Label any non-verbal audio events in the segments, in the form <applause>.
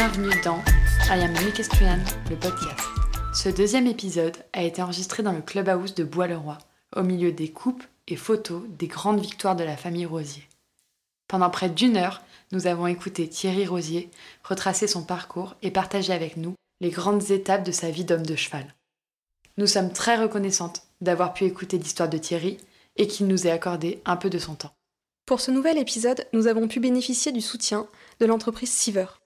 bienvenue dans I Am Equestrian, le podcast. Ce deuxième épisode a été enregistré dans le clubhouse de Bois-le-Roi, au milieu des coupes et photos des grandes victoires de la famille Rosier. Pendant près d'une heure, nous avons écouté Thierry Rosier retracer son parcours et partager avec nous les grandes étapes de sa vie d'homme de cheval. Nous sommes très reconnaissantes d'avoir pu écouter l'histoire de Thierry et qu'il nous ait accordé un peu de son temps. Pour ce nouvel épisode, nous avons pu bénéficier du soutien de l'entreprise Siever.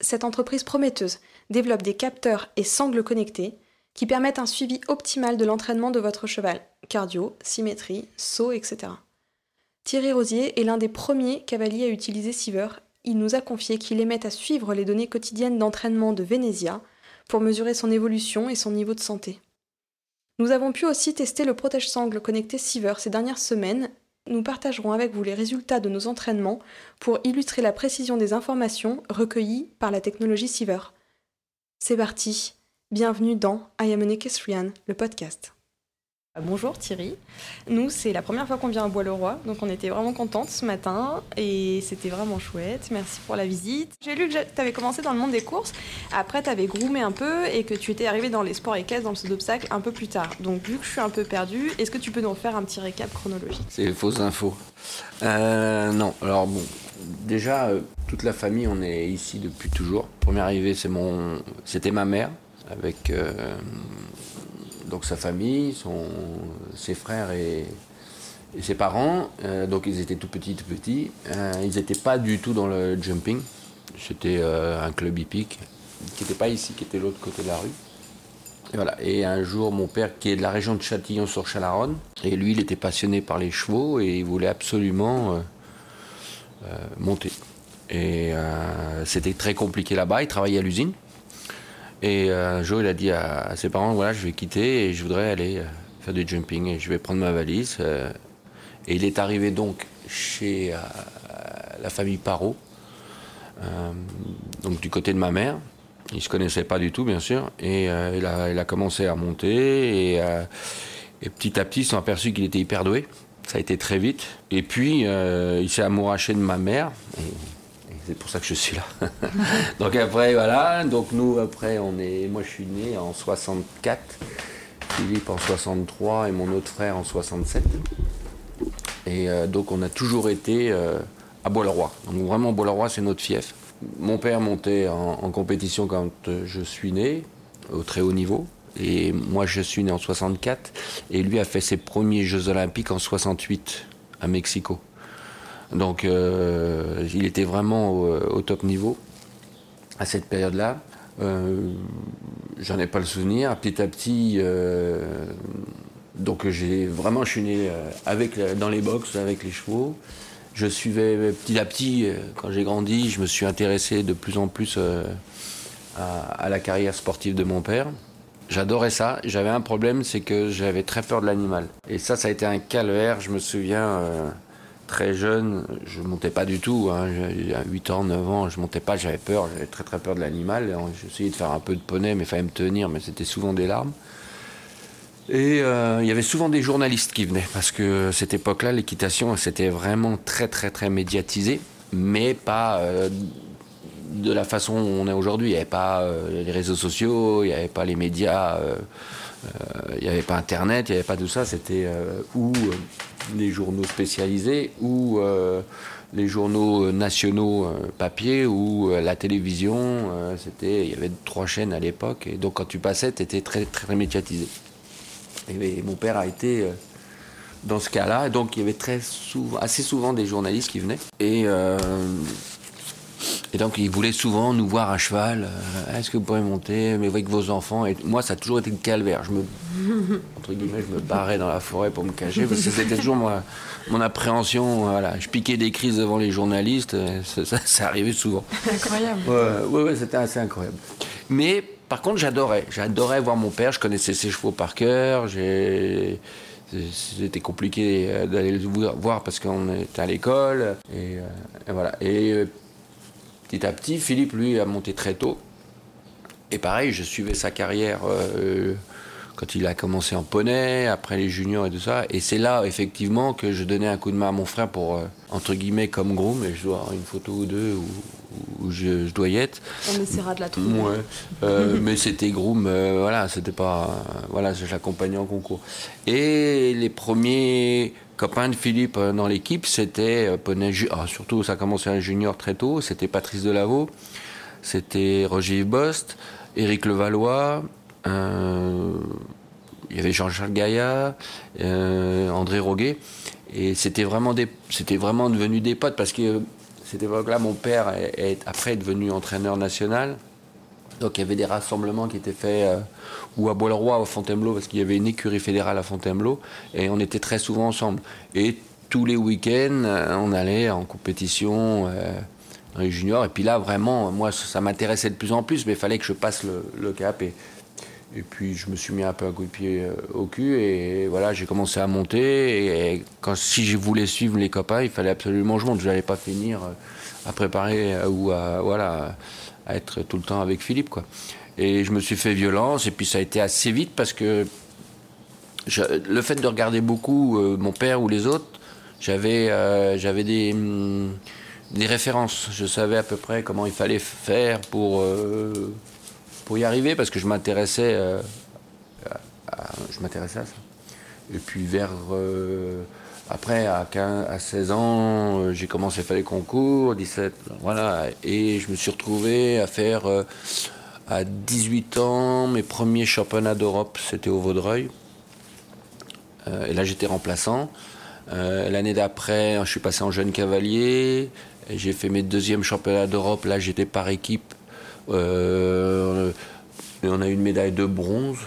Cette entreprise prometteuse développe des capteurs et sangles connectés qui permettent un suivi optimal de l'entraînement de votre cheval, cardio, symétrie, saut, etc. Thierry Rosier est l'un des premiers cavaliers à utiliser Siever. Il nous a confié qu'il aimait à suivre les données quotidiennes d'entraînement de Venezia pour mesurer son évolution et son niveau de santé. Nous avons pu aussi tester le protège-sangle connecté Siever ces dernières semaines. Nous partagerons avec vous les résultats de nos entraînements pour illustrer la précision des informations recueillies par la technologie Siever. C'est parti, bienvenue dans I Am an Equestrian, le podcast. Bonjour Thierry. Nous, c'est la première fois qu'on vient à Bois-le-Roi, donc on était vraiment contentes ce matin et c'était vraiment chouette. Merci pour la visite. J'ai lu que tu avais commencé dans le monde des courses, après tu avais groomé un peu et que tu étais arrivé dans les sports équestres, dans le saut d'obstacle un peu plus tard. Donc, vu que je suis un peu perdue, est-ce que tu peux nous faire un petit récap chronologique? C'est fausses infos. Euh, non, alors bon, déjà, euh, toute la famille, on est ici depuis toujours. Première arrivée, mon, c'était ma mère avec. Euh, donc sa famille, son, ses frères et, ses parents. Euh, donc ils étaient tout petits, tout petits. Euh, ils n'étaient pas du tout dans le jumping. C'était euh, un club hippique qui n'était pas ici, qui était l'autre côté de la rue. Et, voilà. et un jour, mon père, qui est de la région de Châtillon sur Chalaronne, et lui, il était passionné par les chevaux et il voulait absolument monter. Et c'était très compliqué là-bas. Il travaillait à l'usine. Et euh, un jour, il a dit à, ses parents voilà, je vais quitter et je voudrais aller euh, faire du jumping et je vais prendre ma valise. Euh. et il est arrivé donc chez la famille Parot, donc du côté de ma mère. Il ne se connaissait pas du tout, bien sûr. Et il, a, commencé à monter. Et, petit à petit, ils se sont aperçus qu'il était hyper doué. Ça a été très vite. Et puis, il s'est amouraché de ma mère c'est pour ça que je suis là. <laughs> donc après, voilà. Donc nous, après, on est. Moi, je suis né en 64, Philippe en 63 et mon autre frère en 67. Et euh, donc, on a toujours été euh, à Bois-le-Roi. Donc vraiment, Bois-le-Roi, c'est notre fief. Mon père montait en, compétition quand euh, je suis né, au très haut niveau. Et moi, je suis né en 64. Et lui a fait ses premiers Jeux Olympiques en 68 à Mexico. Donc euh, il était vraiment au, top niveau à cette période-là. Euh, J'en ai pas le souvenir. Petit à petit, euh, donc j'ai vraiment je suis né euh, avec dans les box avec les chevaux. Je suivais petit à petit quand j'ai grandi, je me suis intéressé de plus en plus à, la carrière sportive de mon père. J'adorais ça. J'avais un problème, c'est que j'avais très peur de l'animal. Et ça, ça a été un calvaire. Je me souviens très jeune, je montais pas du tout. Hein. À 8 ans, 9 ans, je montais pas, j'avais peur, j'avais très très peur de l'animal. J'essayais de faire un peu de poney, mais il fallait me tenir, mais c'était souvent des larmes. Et euh, il y avait souvent des journalistes qui venaient, parce que cette époque-là, l'équitation, c'était vraiment très très très médiatisé, mais pas euh, de la façon où on est aujourd'hui. Il n'y avait pas euh, les réseaux sociaux, il n'y avait pas les médias, il n'y avait pas Internet, il n'y avait pas tout ça. C'était où les journaux spécialisés ou euh, les journaux nationaux euh, papier ou euh, la télévision. c'était, il y avait trois chaînes à l'époque et donc quand tu passais, tu étais très, très médiatisé. Et, mon père a été dans ce cas-là, donc il y avait très souvent, assez souvent des journalistes qui venaient et et donc, il voulait souvent nous voir à cheval. Euh, est-ce que vous pourrez monter, mais avec vos enfants Et moi, ça a toujours été le calvaire. Je me, <laughs> entre guillemets, je me barrais dans la forêt pour me cacher parce que c'était toujours mon appréhension. Voilà, je piquais des crises devant les journalistes. Euh, ça, ça, arrivait souvent. <laughs> Incroyable. Ouais, ouais, c'était assez incroyable. Mais par contre, j'adorais. J'adorais voir mon père. Je connaissais ses chevaux par cœur. C'était compliqué euh, d'aller le voir parce qu'on était à l'école. Et, et, voilà. Et petit à petit, Philippe, lui, a monté très tôt. Et pareil, je suivais sa carrière euh, quand il a commencé en poney, après les juniors et tout ça. Et c'est là, effectivement, que je donnais un coup de main à mon frère pour, euh, entre guillemets, comme groom. Et je dois avoir une photo ou deux où, où je, dois y être. On essaiera de la trouver. Ouais. <laughs> mais c'était Groom, voilà, c'était pas. voilà, j'accompagnais en concours. Et les premiers copains de Philippe dans l'équipe, c'était poney, ah, surtout ça a commencé junior très tôt, c'était Patrice Delaveau, c'était Roger Bost, Éric Levallois, euh, il y avait Jean-Charles Gaillard, euh, André Roguet. Et c'était vraiment, devenu des potes parce que cette époque-là, mon père est, après devenu entraîneur national. Donc il y avait des rassemblements qui étaient faits euh, ou à Bois-le-Roi, à Fontainebleau, parce qu'il y avait une écurie fédérale à Fontainebleau, et on était très souvent ensemble. Et tous les week-ends, on allait en compétition dans les juniors. Et puis là, vraiment, moi, ça m'intéressait de plus en plus, mais il fallait que je passe le, cap. Et, puis, je me suis mis un peu un coup de pied euh, au cul. Et voilà, j'ai commencé à monter. Et, si je voulais suivre les copains, il fallait absolument que je monte. Je n'allais pas finir euh, à préparer euh, ou à, voilà, à être tout le temps avec Philippe. Quoi. Et je me suis fait violence. Et puis, ça a été assez vite parce que le fait de regarder beaucoup mon père ou les autres, j'avais j'avais des. Hum, des références. Je savais à peu près comment il fallait faire pour, euh, pour y arriver parce que je m'intéressais euh, à, à ça. Et puis vers euh, après à, 15, à 16 ans, j'ai commencé à faire les concours, 17, voilà, et je me suis retrouvé à faire à 18 ans mes premiers championnats d'Europe, c'était au Vaudreuil. et là j'étais remplaçant. L'année d'après, je suis passé en jeune cavalier. J'ai fait mes deuxièmes championnats d'Europe. Là, j'étais par équipe. Euh, on a eu une médaille de bronze.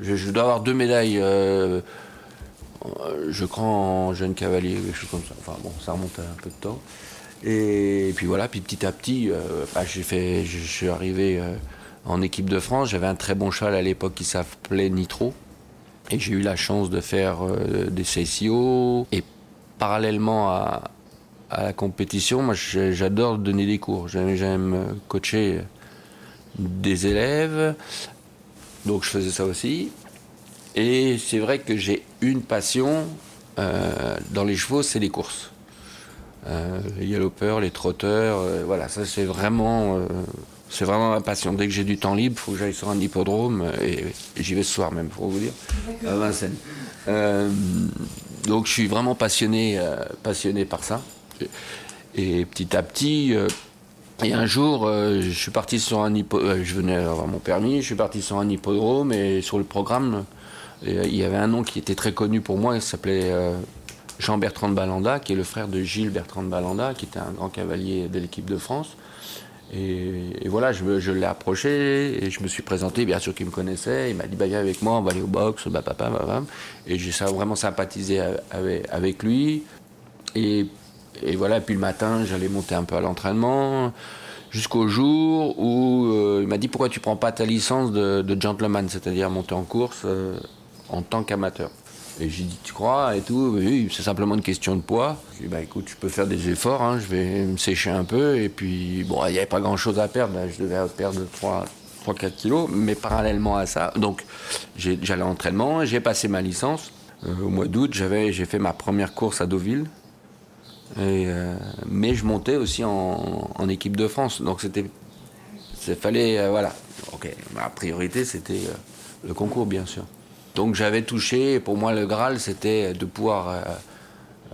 Je, dois avoir deux médailles, euh, je crois, en jeune cavalier, quelque chose comme ça. Enfin bon, ça remonte à un peu de temps. Et, puis voilà, puis petit à petit, euh, bah, j'ai fait, je, suis arrivé en équipe de France. J'avais un très bon cheval à l'époque qui s'appelait Nitro. Et j'ai eu la chance de faire des CCO. Et parallèlement à, la compétition, moi j'adore donner des cours. J'aime coacher des élèves. Donc je faisais ça aussi. Et c'est vrai que j'ai une passion euh, dans les chevaux, c'est les courses. Euh, les galopeurs, les trotteurs, euh, voilà, ça c'est vraiment, c'est vraiment ma passion. Dès que j'ai du temps libre, il faut que j'aille sur un hippodrome et, j'y vais ce soir même, pour vous dire, à Vincennes. donc je suis vraiment passionné, passionné par ça. Et petit à petit, euh, et un jour, euh, je suis parti sur un hippodrome, euh, je venais avoir mon permis, je suis parti sur un hippodrome et sur le programme, il y avait un nom qui était très connu pour moi, il s'appelait Jean-Bertrand de Balanda, qui est le frère de Gilles Bertrand de Balanda, qui était un grand cavalier de l'équipe de France. Et, voilà, je, l'ai approché et je me suis présenté, bien sûr qu'il me connaissait. Il m'a dit bah, Viens avec moi, on va aller au box, bah, papa, papa. Et j'ai vraiment sympathisé avec, lui. Et et voilà, puis le matin, j'allais monter un peu à l'entraînement, jusqu'au jour où euh, il m'a dit pourquoi tu prends pas ta licence de, gentleman, c'est-à-dire monter en course euh, en tant qu'amateur? Et j'ai dit, tu crois et tout Oui, c'est simplement une question de poids. J'ai dit, bah écoute, je peux faire des efforts, hein, je vais me sécher un peu. Et puis, bon, il n'y avait pas grand-chose à perdre, je devais perdre 3-4 kilos. Mais parallèlement à ça, donc j'allais à l'entraînement, j'ai passé ma licence. Euh, au mois d'août, j'ai fait ma première course à Deauville, euh, mais je montais aussi en, équipe de France. Donc c'était. Il fallait. Euh, voilà. Ok. Ma priorité, c'était le concours, bien sûr. Donc j'avais touché. Pour moi, le Graal, c'était de pouvoir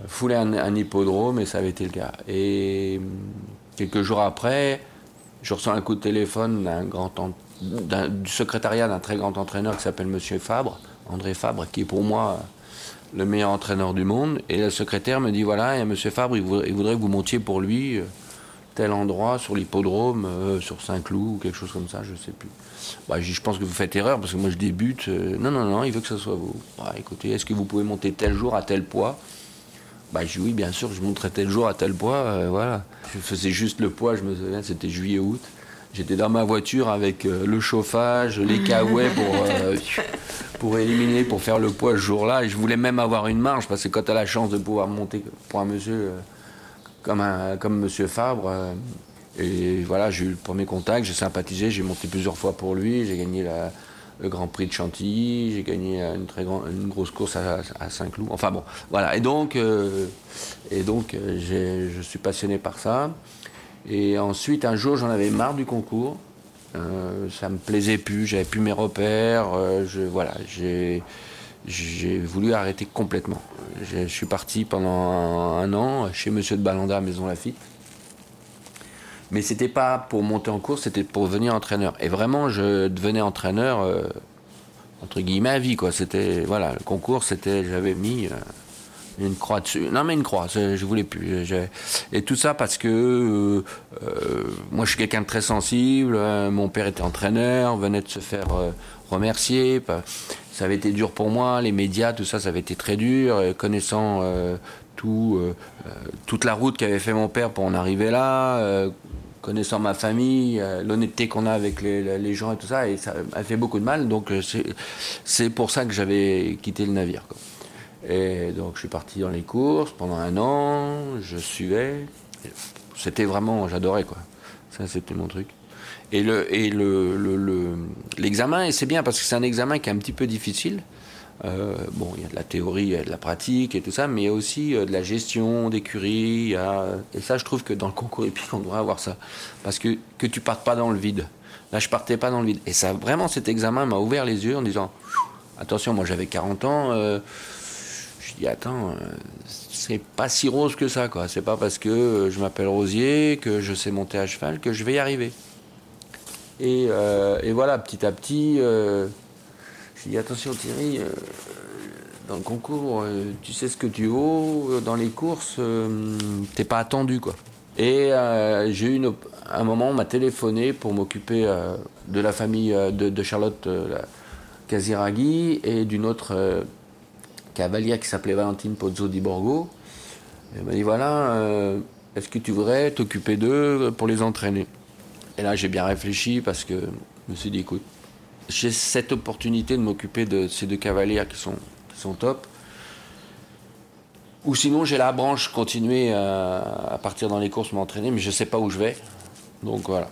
fouler un, hippodrome, et ça avait été le cas. Et quelques jours après, je reçois un coup de téléphone du secrétariat d'un très grand entraîneur qui s'appelle Monsieur Fabre, André Fabre, qui est pour moi le meilleur entraîneur du monde. Et le secrétaire me dit voilà, il y a M. Fabre, il voudrait, que vous montiez pour lui euh, tel endroit sur l'hippodrome, euh, sur Saint-Cloud ou quelque chose comme ça, je ne sais plus. Bah, je, pense que vous faites erreur parce que moi je débute. Euh, non, non, non, il veut que ce soit vous. Bah, écoutez, est-ce que vous pouvez monter tel jour à tel poids? Bah, je dis oui, bien sûr, je monterai tel jour à tel poids, voilà. Je faisais juste le poids, je me souviens, c'était juillet-août. J'étais dans ma voiture avec le chauffage, les caouets pour, <laughs> pour éliminer, pour faire le poids ce jour-là. Et je voulais même avoir une marge, parce que quand tu as la chance de pouvoir monter pour un monsieur euh, comme, un, monsieur Fabre, euh, et voilà, j'ai eu le premier contact, j'ai sympathisé, j'ai monté plusieurs fois pour lui, j'ai gagné le Grand Prix de Chantilly, j'ai gagné une très grande, une grosse course à, Saint-Cloud. Enfin bon, voilà. Et donc, euh, et donc je suis passionné par ça. Et ensuite, un jour, j'en avais marre du concours. Euh, ça me plaisait plus, j'avais plus mes repères. euh, voilà, j'ai, j'ai voulu arrêter complètement. Je, suis parti pendant un, an chez Monsieur de Balanda à Maison Lafitte. Mais c'était pas pour monter en course, c'était pour devenir entraîneur. Et vraiment, je devenais entraîneur euh, entre guillemets à vie, quoi. C'était voilà, le concours, c'était, j'avais mis. euh, une croix dessus. Non, mais une croix, je, je voulais plus. Et tout ça parce que euh, moi, je suis quelqu'un de très sensible. euh, mon père était entraîneur, venait de se faire remercier. Ça avait été dur pour moi, les médias, tout ça, ça avait été très dur. Connaissant euh, tout, euh, euh, toute la route qu'avait fait mon père pour en arriver là, connaissant ma famille, l'honnêteté qu'on a avec les, gens et tout ça, et ça m'a fait beaucoup de mal. Donc, c'est- pour ça que j'avais quitté le navire. Et donc je suis parti dans les courses pendant un an, je suivais. C'était vraiment, j'adorais quoi. Ça c'était mon truc. Et le et le le- le- l'examen, c'est bien parce que c'est un examen qui est un petit peu difficile. Euh, bon, il y a de la théorie, il y a de la pratique et tout ça, mais il y a aussi euh, de la gestion d'écurie. Et ça, je trouve que dans le concours épique, on devrait avoir ça. Parce que, que tu partes pas dans le vide. Là, je partais pas dans le vide. Et ça, vraiment, cet examen m'a ouvert les yeux en disant attention, moi j'avais 40 ans. euh, je dis attends, euh, c'est pas si rose que ça, quoi. C'est pas parce que je m'appelle Rosier, que je sais monter à cheval, que je vais y arriver. Et, euh, et voilà, petit à petit, euh, je dis attention Thierry, euh, dans le concours, euh, tu sais ce que tu vaux, dans les courses, t'es pas attendu, quoi. Et j'ai eu un moment, on m'a téléphoné pour m'occuper de la famille de, Charlotte Casiraghi et d'une autre cavalière qui s'appelait Valentine Pozzo di Borgo. Elle m'a dit voilà, est-ce que tu voudrais t'occuper d'eux pour les entraîner? Et là, j'ai bien réfléchi parce que je me suis dit écoute, j'ai cette opportunité de m'occuper de ces deux cavalières qui sont, qui sont top. Ou sinon, j'ai la branche continuer à, partir dans les courses, m'entraîner, mais je ne sais pas où je vais. Donc voilà.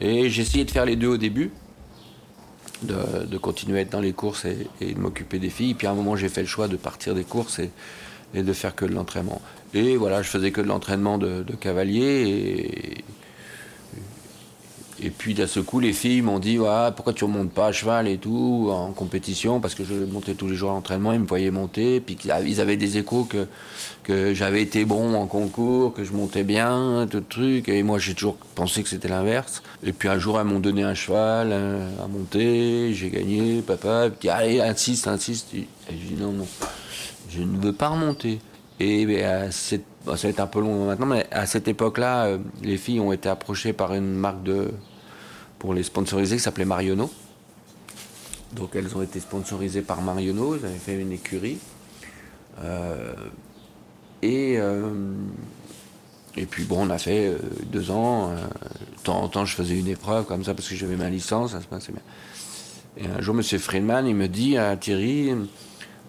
Et j'ai essayé de faire les deux au début, de, continuer à être dans les courses et, de m'occuper des filles. Puis à un moment, j'ai fait le choix de partir des courses et, et de faire que de l'entraînement. Et voilà, je faisais que de l'entraînement de, de cavalier. Et, et puis d'un seul coup, les filles m'ont dit ouais, pourquoi tu ne remontes pas à cheval et tout en compétition? Parce que je montais tous les jours à l'entraînement, ils me voyaient monter. Puis ils avaient des échos que, que j'avais été bon en concours, que je montais bien, tout le truc. Et moi, j'ai toujours pensé que c'était l'inverse. Et puis un jour, elles m'ont donné un cheval euh, à monter, j'ai gagné, papa. Puis allez, insiste, insiste. Et j'ai dit non, non, je ne veux pas remonter. Et bon, ça va être un peu long maintenant, mais à cette époque-là, euh, les filles ont été approchées par une marque de pour les sponsoriser qui s'appelait Marionneau. Donc elles ont été sponsorisées par Marionneau, ils avaient fait une écurie. Euh, et, euh, et puis bon, on a fait deux ans. de temps en temps, je faisais une épreuve comme ça parce que j'avais ma licence, ça se passait bien. Et un jour, M. Friedman, il me dit à Thierry,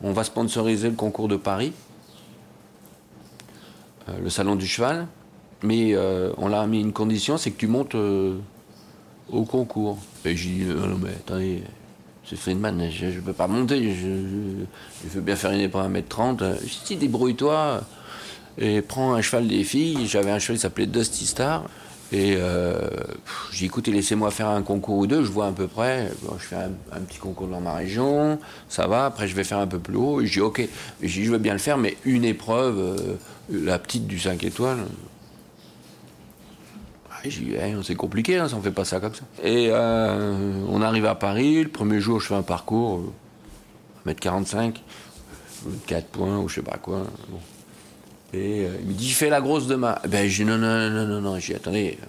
on va sponsoriser le concours de Paris, le salon du cheval, mais euh, on l'a mis une condition, c'est que tu montes euh, au concours. Et j'ai dit, non, mais attendez, c'est Friedman, je ne peux pas monter, je, je, je veux bien faire une épreuve à 1m30. J'ai dit, dis-débrouille-toi et prends un cheval des filles. J'avais un cheval qui s'appelait Dusty Star. Et euh, j'ai écoutez, laissez-moi faire un concours ou deux, je vois à peu près. Je fais un, petit concours dans ma région, ça va. Après, je vais faire un peu plus haut. Et dit, ok, je veux bien le faire, mais une épreuve, euh, la petite du 5 étoiles. Ah, J'ai Eh, c'est compliqué, hein, ça ne fait pas ça comme ça. Et euh, on arrive à Paris, le premier jour, je fais un parcours, euh, 1m45, 4 points ou je sais pas quoi. Et euh, il me dit, fais la grosse demain. Ben, j'ai dit, non, non, non, non, non. J'ai dit, attendez, euh,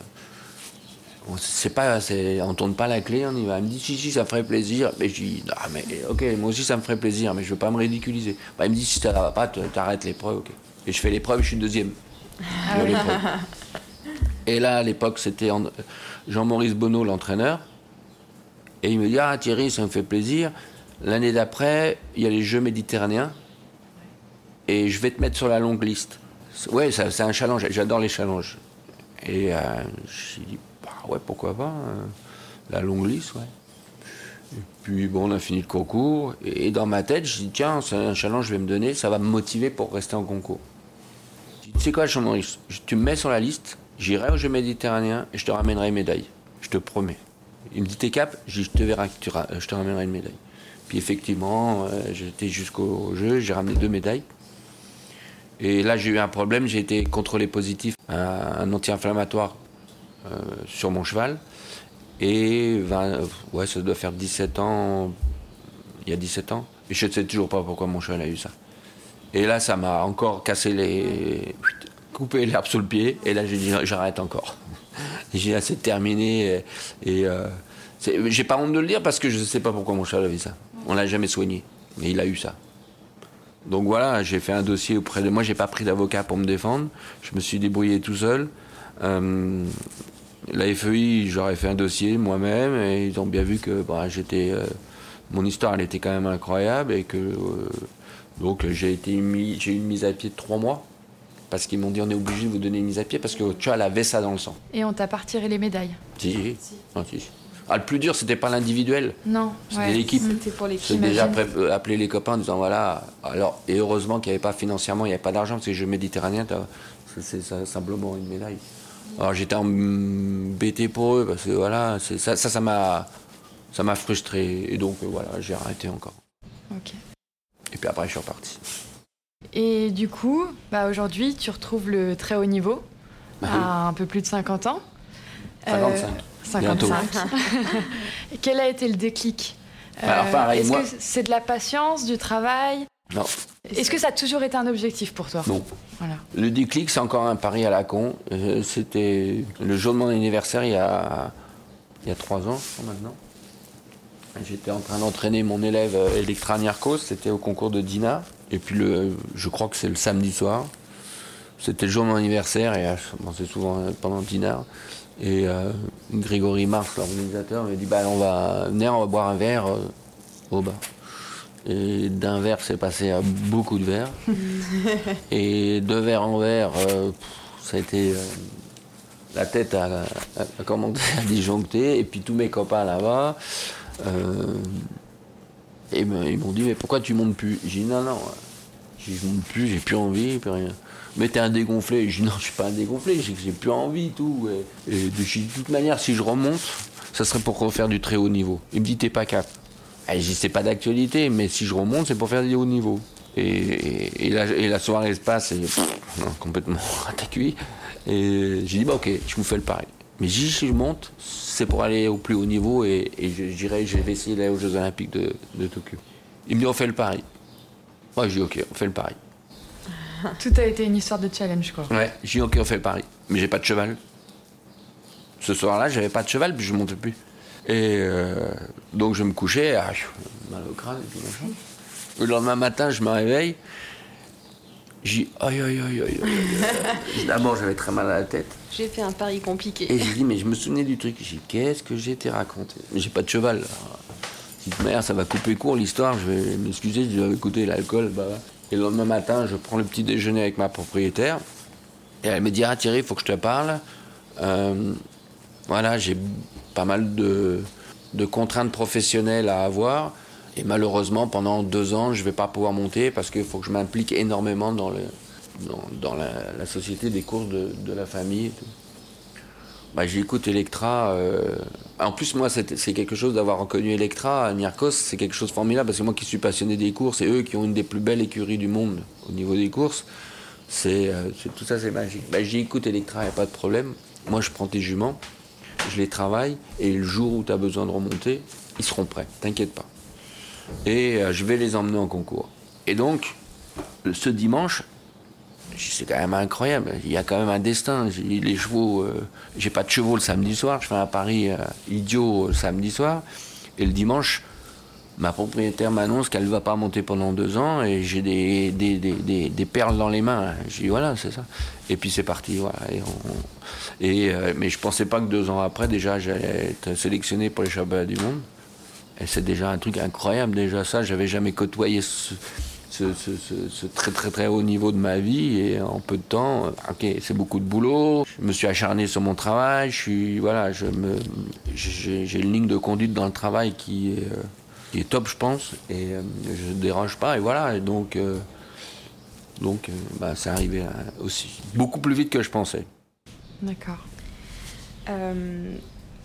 on- c'est pas, on tourne pas la clé, on y va. Il me dit, si, si, ça ferait plaisir. Mais j'ai dit, ah, mais ok, moi aussi, ça me ferait plaisir, mais je veux pas me ridiculiser. Ben, il me dit, si ça va pas, t'arrêtes l'épreuve, ok. Et je fais l'épreuve, je suis deuxième. <laughs> Et là, à l'époque, c'était Jean-Maurice Bonneau, l'entraîneur. Et il me dit, ah, Thierry, ça me fait plaisir. L'année d'après, il y a les Jeux méditerranéens et je vais te mettre sur la longue liste. Ouais, c'est un challenge, j'adore les challenges. Et euh, j'ai dit, bah ouais, pourquoi pas, euh, la longue liste, ouais. Et puis bon, on a fini le concours, et, dans ma tête, je dis, tiens, c'est un challenge je vais me donner, ça va me motiver pour rester en concours. Je tu sais quoi, Jean-Maurice, je- tu me mets sur la liste, J'irai au Jeux méditerranéens et je te ramènerai une médaille. Je te promets. Il me dit T'es cap? Je Je te verrai, je te ramènerai une médaille. Puis effectivement, euh, j'étais jusqu'au jeu, j'ai ramené deux médailles. Et là, j'ai eu un problème, j'ai été contrôlé positif un anti-inflammatoire euh, sur mon cheval. Et ouais, ça doit faire 17 ans, il y a 17 ans. Et je ne sais toujours pas pourquoi mon cheval a eu ça. Et là, ça m'a encore cassé les. coupé l'herbe sous le pied. Et là, j'ai dit j'arrête encore. <laughs> j'ai assez terminé. Et, euh, j'ai pas honte de le dire parce que je ne sais pas pourquoi mon cheval a eu ça. On l'a jamais soigné. Mais il a eu ça. Donc voilà, j'ai fait un dossier auprès de moi. J'ai pas pris d'avocat pour me défendre. Je me suis débrouillé tout seul. Euh, la FEI, j'aurais fait un dossier moi-même et ils ont bien vu que bah, j'étais, euh, mon histoire, elle était quand même incroyable et que euh, donc j'ai été mis, j'ai eu une mise à pied de trois mois parce qu'ils m'ont dit on est obligé de vous donner une mise à pied parce que tu as avait ça dans le sang. Et on t'a pas retiré les médailles Si. Ah, ah, le plus dur, c'était pas l'individuel. Non, c'était l'équipe. C'était pour l'équipe. J'ai déjà appelé les copains en disant voilà. Alors, et heureusement qu'il n'y avait pas financièrement, il n'y avait pas d'argent, parce que les Jeux méditerranéens, c'est simplement une médaille. Alors j'étais embêté pour eux parce que voilà, ça, ça, m'a, ça m'a frustré et donc voilà, j'ai arrêté encore. Ok. Et puis après, je suis reparti. Et du coup, bah aujourd'hui, tu retrouves le très haut niveau bah à un peu plus de 50 ans. 55. Euh, 55. Quel a été le déclic? Bah, pareil, Est-ce que c'est de la patience, du travail? Non. Est-ce que ça a toujours été un objectif pour toi? Non. Le déclic, c'est encore un pari à la con. Euh, c'était le jour de mon anniversaire il y a, il y a trois ans, maintenant. J'étais en train d'entraîner mon élève euh, Electra Niarkos, c'était au concours de Dina. Et puis le, je crois que c'est le samedi soir. C'était le jour de mon anniversaire et c'est souvent pendant Dina. Et euh, Grégory Mars, l'organisateur, m'a dit bah, on va venir, on va boire un verre au bar. Et d'un verre, c'est passé à beaucoup de verres. <laughs> et de verre en verre, euh, ça a été. Euh, la tête a, commencé à disjoncter. Et puis tous mes copains là-bas, euh, ils m'ont dit Mais pourquoi tu montes plus? J'ai dit Non, non, je monte plus, j'ai plus envie, plus rien. Mais t'es un dégonflé. J'ai dit Non, je suis pas un dégonflé, j'ai plus envie, tout. Et, de, toute manière, si je remonte, ça serait pour refaire du très haut niveau. Il me dit T'es pas cap. Eh, je sais pas d'actualité, mais si je remonte, c'est pour faire du haut niveau. Et, la, soirée se passe, et complètement <laughs> cuit. Et j'ai dit, bah ok, je vous fais le pari. Mais si je monte, c'est pour aller au plus haut niveau et, je dirais, je vais essayer d'aller aux Jeux Olympiques de, Tokyo. Il me dit, on fait le pari. Moi, je dis, ok, on fait le pari. <laughs> Tout a été une histoire de challenge, quoi. Ouais, j'ai dit, ok, on fait le pari. Mais j'ai pas de cheval. Ce soir-là, j'avais pas de cheval, puis je montais plus. Et euh, donc je me couchais, ah, mal au crâne, et machin. Le lendemain matin, je me réveille. J'ai dit, aïe, aïe, aïe, aïe, aïe. D'abord, j'avais très mal à la tête. J'ai fait un pari compliqué. Et j'ai dit, mais je me souvenais du truc. J'ai dit, qu'est-ce que j'ai été raconté? Mais j'ai pas de cheval. J'ai merde, ça va couper court l'histoire. Je vais m'excuser, je vais écouter l'alcool. Bah, et le lendemain matin, je prends le petit déjeuner avec ma propriétaire. Et elle me dit, ah Thierry, il faut que je te parle. Euh, voilà, j'ai pas mal de, contraintes professionnelles à avoir. Et malheureusement, pendant deux ans, je ne vais pas pouvoir monter parce qu'il faut que je m'implique énormément dans, la, société des courses de, la famille. Bah, J'écoute Electra. Euh, en plus, moi, c'est quelque chose d'avoir reconnu Electra à c'est quelque chose de formidable parce que moi qui suis passionné des courses et eux qui ont une des plus belles écuries du monde au niveau des courses, c'est euh, tout ça, c'est magique. Bah, J'écoute Electra, il n'y a pas de problème. Moi, je prends tes juments je les travaille, et le jour où tu as besoin de remonter, ils seront prêts, t'inquiète pas. Et euh, je vais les emmener en concours. Et donc, ce dimanche, c'est quand même incroyable. Il y a quand même un destin. Les chevaux, euh, j'ai pas de chevaux le samedi soir. Je fais un pari euh, idiot le samedi soir. Et le dimanche, ma propriétaire m'annonce qu'elle ne va pas monter pendant deux ans et j'ai des, des, perles dans les mains. J'ai dit voilà, c'est ça. Et puis c'est parti. Voilà. Et, euh, mais je pensais pas que deux ans après, déjà, j'allais être sélectionné pour les championnats du monde. Et c'est déjà un truc incroyable, déjà ça. J'avais jamais côtoyé ce, très très très haut niveau de ma vie et en peu de temps, ok, c'est beaucoup de boulot. Je me suis acharné sur mon travail. Je suis voilà, je me, j'ai une ligne de conduite dans le travail qui est euh, qui est top, je pense, et euh, je dérange pas, et voilà, et donc, euh, donc euh, bah, c'est arrivé aussi beaucoup plus vite que je pensais. D'accord. Euh,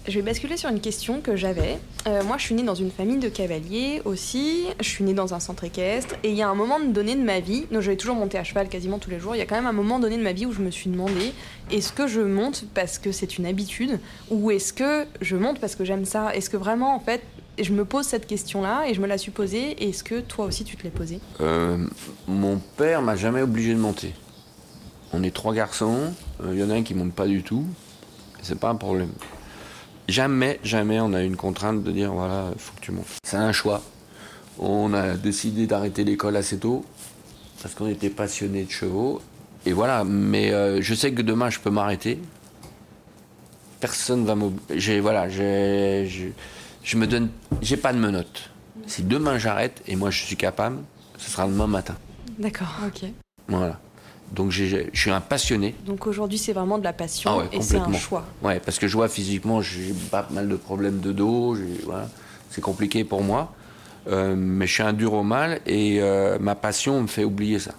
je vais basculer sur une question que j'avais. Euh, moi, je suis née dans une famille de cavaliers aussi. Je suis née dans un centre équestre. Et il y a un moment donné de ma vie, donc je vais toujours monter à cheval quasiment tous les jours. Il y a quand même un moment donné de ma vie où je me suis demandé est-ce que je monte parce que c'est une habitude ou est-ce que je monte parce que j'aime ça? Est-ce que vraiment, en fait, je me pose cette question-là et je me la suis posée? Est-ce que toi aussi tu te l'es posée? Euh, mon père m'a jamais obligé de monter. On est trois garçons, euh, il y en a un qui monte pas du tout, c'est pas un problème. Jamais, jamais on a une contrainte de dire voilà, il faut que tu montes. C'est un choix. On a décidé d'arrêter l'école assez tôt parce qu'on était passionnés de chevaux. Et voilà, mais euh, je sais que demain je peux m'arrêter. Personne va m'obliger. Voilà, j'ai- je, je me donne. J'ai pas de menottes. Si demain j'arrête et moi je suis capable, ce sera demain matin. D'accord. Ok. Voilà. Donc je suis un passionné. Donc aujourd'hui, c'est vraiment de la passion Ah ouais, et c'est un choix. Ouais, parce que je vois physiquement, j'ai pas mal de problèmes de dos. Voilà. C'est compliqué pour moi. Euh, mais je suis un dur au mal et euh, ma passion me fait oublier ça.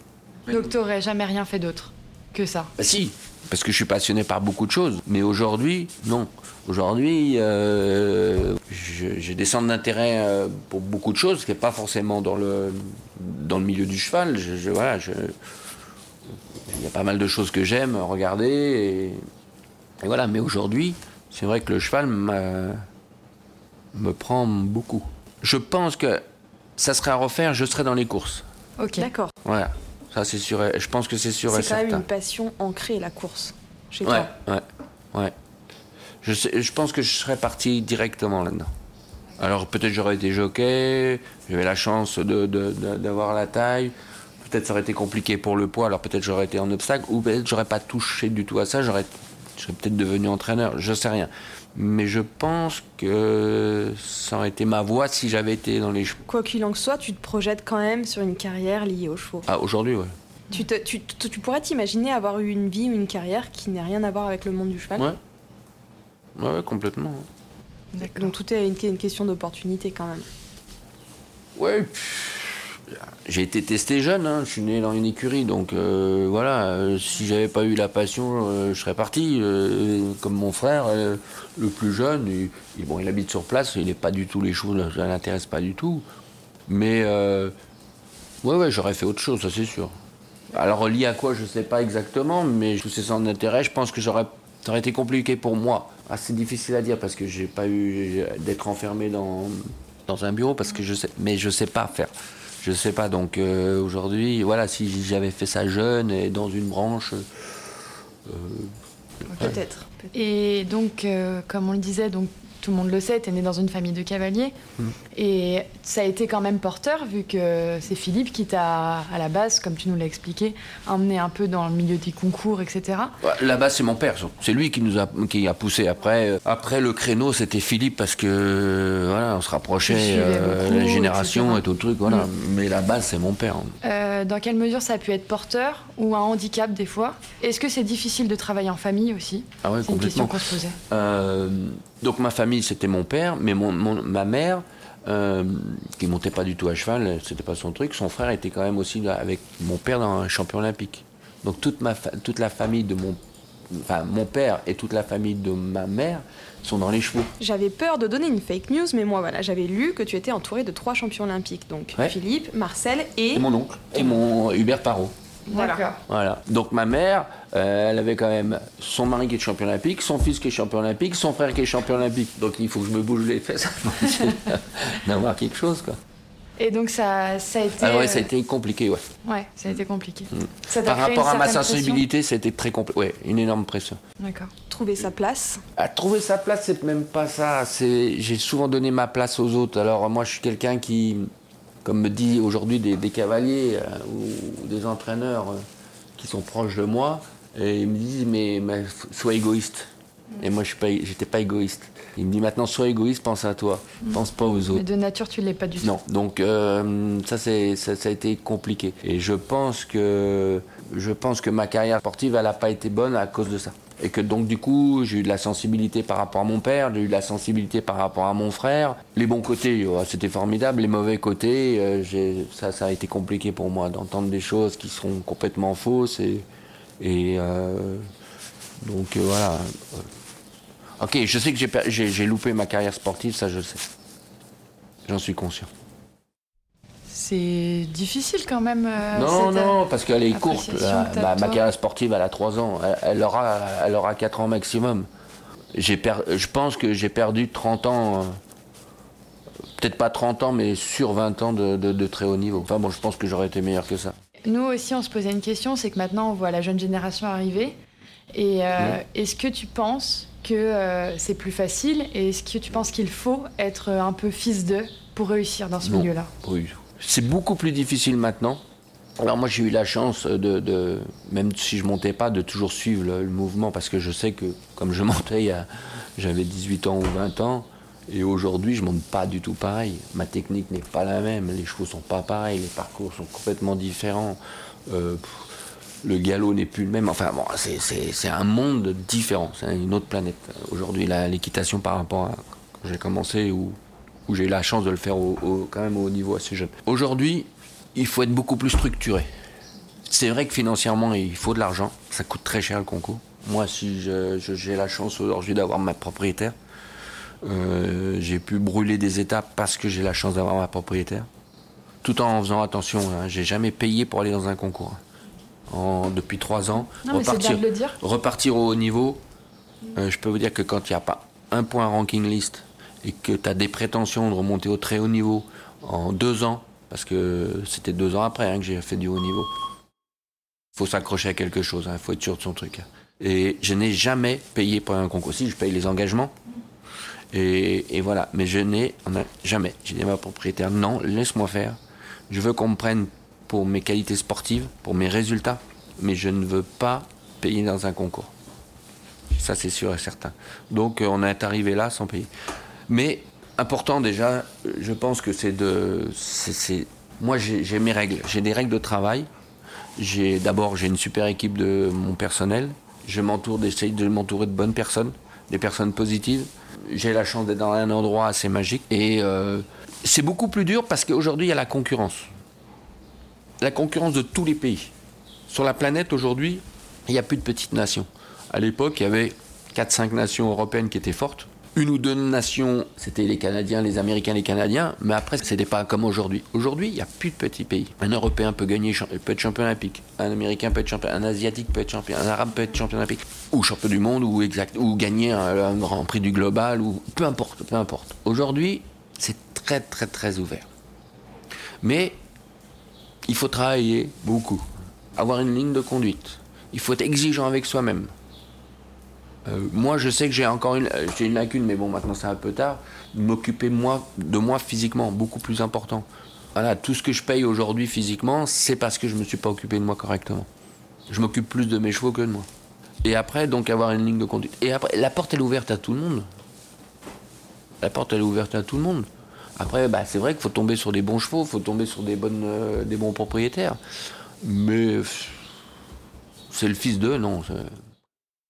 Donc t'aurais jamais rien fait d'autre que ça? Bah si, parce que je suis passionné par beaucoup de choses. Mais aujourd'hui, non. Aujourd'hui, euh, j'ai des centres d'intérêt pour beaucoup de choses, ce qui n'est pas forcément dans le, dans le milieu du cheval. Je, je- voilà, je- y a pas mal de choses que j'aime regarder. Et, et voilà, mais aujourd'hui, c'est vrai que le cheval me prend beaucoup. Je pense que ça serait à refaire, je serais dans les courses. Ok. D'accord. Voilà, ça c'est sûr. et- Je pense que c'est sûr et C'est quand certain. même une passion ancrée, la course, chez Ouais, toi. ouais, ouais. Je, sais- je pense que je serais parti directement là-dedans. Alors peut-être j'aurais été jockey, j'avais la chance de- de- de- d'avoir la taille. Peut-être ça aurait été compliqué pour le poids, alors peut-être j'aurais été en obstacle, ou peut-être j'aurais pas touché du tout à ça, j'aurais, je serais peut-être devenu entraîneur, je sais rien. Mais je pense que ça aurait été ma voie si j'avais été dans les chevaux. Quoi qu'il en soit, tu te projettes quand même sur une carrière liée aux chevaux. Ah, aujourd'hui, ouais. Tu, te- tu, tu- tu pourrais t'imaginer avoir eu une vie ou une carrière qui n'a rien à voir avec le monde du cheval? Ouais. Ouais, ouais, complètement. D'accord. Donc tout est une, une question d'opportunité quand même. Ouais. pff, J'ai été testé jeune, hein. je suis né dans une écurie, donc euh, voilà, euh, si j'avais pas eu la passion, euh, je serais parti. comme mon frère, le plus jeune, il, bon, il habite sur place, il n'est pas du tout les choses, ça l'intéresse pas du tout. Mais ouais, ouais, j'aurais fait autre chose, ça c'est sûr. Alors lié à quoi, je sais pas exactement, mais tous ces centres d'intérêt, je pense que j'aurais, ça aurait été compliqué pour moi. Ah, c'est difficile à dire parce que j'ai pas eu d'être enfermé dans, dans un bureau parce que je sais, mais je sais pas faire. Je sais pas. Donc euh, aujourd'hui, voilà, si j'avais fait ça jeune et dans une branche, euh, Peut-être. Et donc, euh, comme on le disait, donc tout le monde le sait, tu es né dans une famille de cavaliers. Mm. Et ça a été quand même porteur, vu que c'est Philippe qui t'a, à la base, comme tu nous l'as expliqué, emmené un peu dans le milieu des concours, etc. Ouais, Là-bas, c'est mon père. C'est lui qui nous a, qui a poussé. Après, après le créneau, c'était Philippe parce que voilà, on se rapprochait euh, beaucoup, la génération etc. et tout le truc. Voilà. Mais la base, c'est mon père. Euh, dans quelle mesure ça a pu être porteur ou un handicap des fois? Est-ce que c'est difficile de travailler en famille aussi? Ah ouais, C'est une question complètement. qu'on se posait. Euh, donc ma famille, c'était mon père, mais mon, mon- ma mère, euh, qui montait pas du tout à cheval, c'était pas son truc. Son frère était quand même aussi avec mon père dans un champion olympique. Donc toute ma toute la famille de mon, enfin mon père et toute la famille de ma mère sont dans les chevaux. J'avais peur de donner une fake news, mais moi voilà, j'avais lu que tu étais entouré de trois champions olympiques. Donc Ouais. Philippe, Marcel et... Et mon oncle et mon Hubert Parot. Voilà. Donc ma mère, euh, elle avait quand même son mari qui est champion olympique, son fils qui est champion olympique, son frère qui est champion olympique. Donc il faut que je me bouge les fesses essayer <laughs> d'avoir quelque chose quoi. Et donc ça, ça a été. Ah ouais, euh, ça a été compliqué, ouais. Ouais, ça a été compliqué. Mm. Ça t'a Par rapport à ma sensibilité, c'était très compliqué. Ouais, une énorme pression. D'accord. Trouver sa place. À trouver sa place, c'est même pas ça. C'est, j'ai souvent donné ma place aux autres. Alors moi, je suis quelqu'un qui, comme me dit aujourd'hui des, des cavaliers euh, ou des entraîneurs euh, qui sont proches de moi, et ils me disent mais, sois égoïste. Et moi, je suis pas, égoïste. Il me dit maintenant, sois égoïste, pense à toi, pense pas aux autres. Mais de nature, tu l'es pas du tout. Non, donc euh, ça, c'est, ça, ça a été compliqué. Et je pense que, je pense que ma carrière sportive, elle n'a pas été bonne à cause de ça. Et que donc du coup, j'ai eu de la sensibilité par rapport à mon père, j'ai eu de la sensibilité par rapport à mon frère. Les bons côtés, ouais, c'était formidable. Les mauvais côtés, euh, ça, a été compliqué pour moi d'entendre des choses qui sont complètement fausses et, euh, Donc euh, voilà. Ok, je sais que j'ai loupé ma carrière sportive, ça je sais. J'en suis conscient. C'est difficile quand même. Euh, non, non, parce qu'elle est courte. ma, carrière sportive, elle a 3 ans. Elle, aura, elle aura 4 ans maximum. Je pense que j'ai perdu 30 ans, euh, peut-être pas 30 ans, mais sur 20 ans de, très haut niveau. Enfin bon, je pense que j'aurais été meilleur que ça. Nous aussi, on se posait une question, c'est que maintenant, on voit la jeune génération arriver. Et euh, est-ce que tu penses que c'est plus facile Et est-ce que tu penses qu'il faut être un peu fils d'eux pour réussir dans ce milieu-là? Oui, c'est beaucoup plus difficile maintenant. Alors moi j'ai eu la chance de, même si je montais pas, de toujours suivre le, mouvement parce que je sais que comme je <laughs> montais, j'avais 18 ans ou 20 ans, et aujourd'hui je monte pas du tout pareil. Ma technique n'est pas la même, les chevaux sont pas pareils, les parcours sont complètement différents. Euh, le galop n'est plus le même. Enfin bon, c'est un monde différent, c'est une autre planète. Aujourd'hui l'équitation par rapport à quand j'ai commencé ou où j'ai eu la chance de le faire au, quand même au niveau assez jeune. Aujourd'hui, il faut être beaucoup plus structuré. C'est vrai que financièrement, il faut de l'argent. Ça coûte très cher le concours. Moi, si j'ai la chance aujourd'hui d'avoir ma propriétaire, euh, j'ai pu brûler des étapes parce que j'ai la chance d'avoir ma propriétaire. Tout en faisant attention, hein, j'ai jamais payé pour aller dans un concours. En, depuis trois ans, repartir, le dire. repartir au haut niveau, euh, je peux vous dire que quand il n'y a pas un point ranking list et que tu as des prétentions de remonter au très haut niveau en deux ans, parce que c'était deux ans après hein, que j'ai fait du haut niveau, il faut s'accrocher à quelque chose, il hein, faut être sûr de son truc. Et je n'ai jamais payé pour un concours. Si, je paye les engagements. Et, voilà. Mais je n'ai jamais. J'ai dit à ma propriétaire, non, laisse-moi faire. Je veux qu'on me prenne pour mes qualités sportives, pour mes résultats, mais je ne veux pas payer dans un concours. Ça, c'est sûr et certain. Donc, on est arrivé là sans payer. Mais important déjà, je pense que c'est de. moi, j'ai mes règles. J'ai des règles de travail. J'ai d'abord j'ai une super équipe de mon personnel. Je m'entoure, d'essayer de m'entourer de bonnes personnes, des personnes positives. J'ai la chance d'être dans un endroit assez magique et euh, c'est beaucoup plus dur parce qu'aujourd'hui il y a la concurrence, la concurrence de tous les pays. Sur la planète aujourd'hui, il n'y a plus de petites nations. À l'époque, il y avait 4-5 nations européennes qui étaient fortes une ou deux nations, c'était les Canadiens, les Américains, les Canadiens, mais après, c'était pas comme aujourd'hui. Aujourd'hui, il n'y a plus de petits pays. Un Européen peut gagner, peut être champion olympique, un Américain peut être champion, un Asiatique peut être champion, un Arabe peut être champion olympique, ou champion du monde, ou exact, ou gagner un, Grand Prix du global, ou peu importe, peu importe. Aujourd'hui, c'est très, très, très ouvert. Mais il faut travailler beaucoup, avoir une ligne de conduite. Il faut être exigeant avec soi-même. Euh, moi, je sais que j'ai encore une, euh, une lacune, mais bon, maintenant c'est un peu tard. M'occuper moi, de moi physiquement, beaucoup plus important. Voilà, tout ce que je paye aujourd'hui physiquement, c'est parce que je me suis pas occupé de moi correctement. Je m'occupe plus de mes chevaux que de moi. Et après, donc, avoir une ligne de conduite. Et après, la porte, elle est ouverte à tout le monde. La porte, elle est ouverte à tout le monde. Après, bah, c'est vrai qu'il faut tomber sur des bons chevaux, il faut tomber sur des, bonnes, euh, des bons propriétaires. Mais c'est le fils d'eux, non.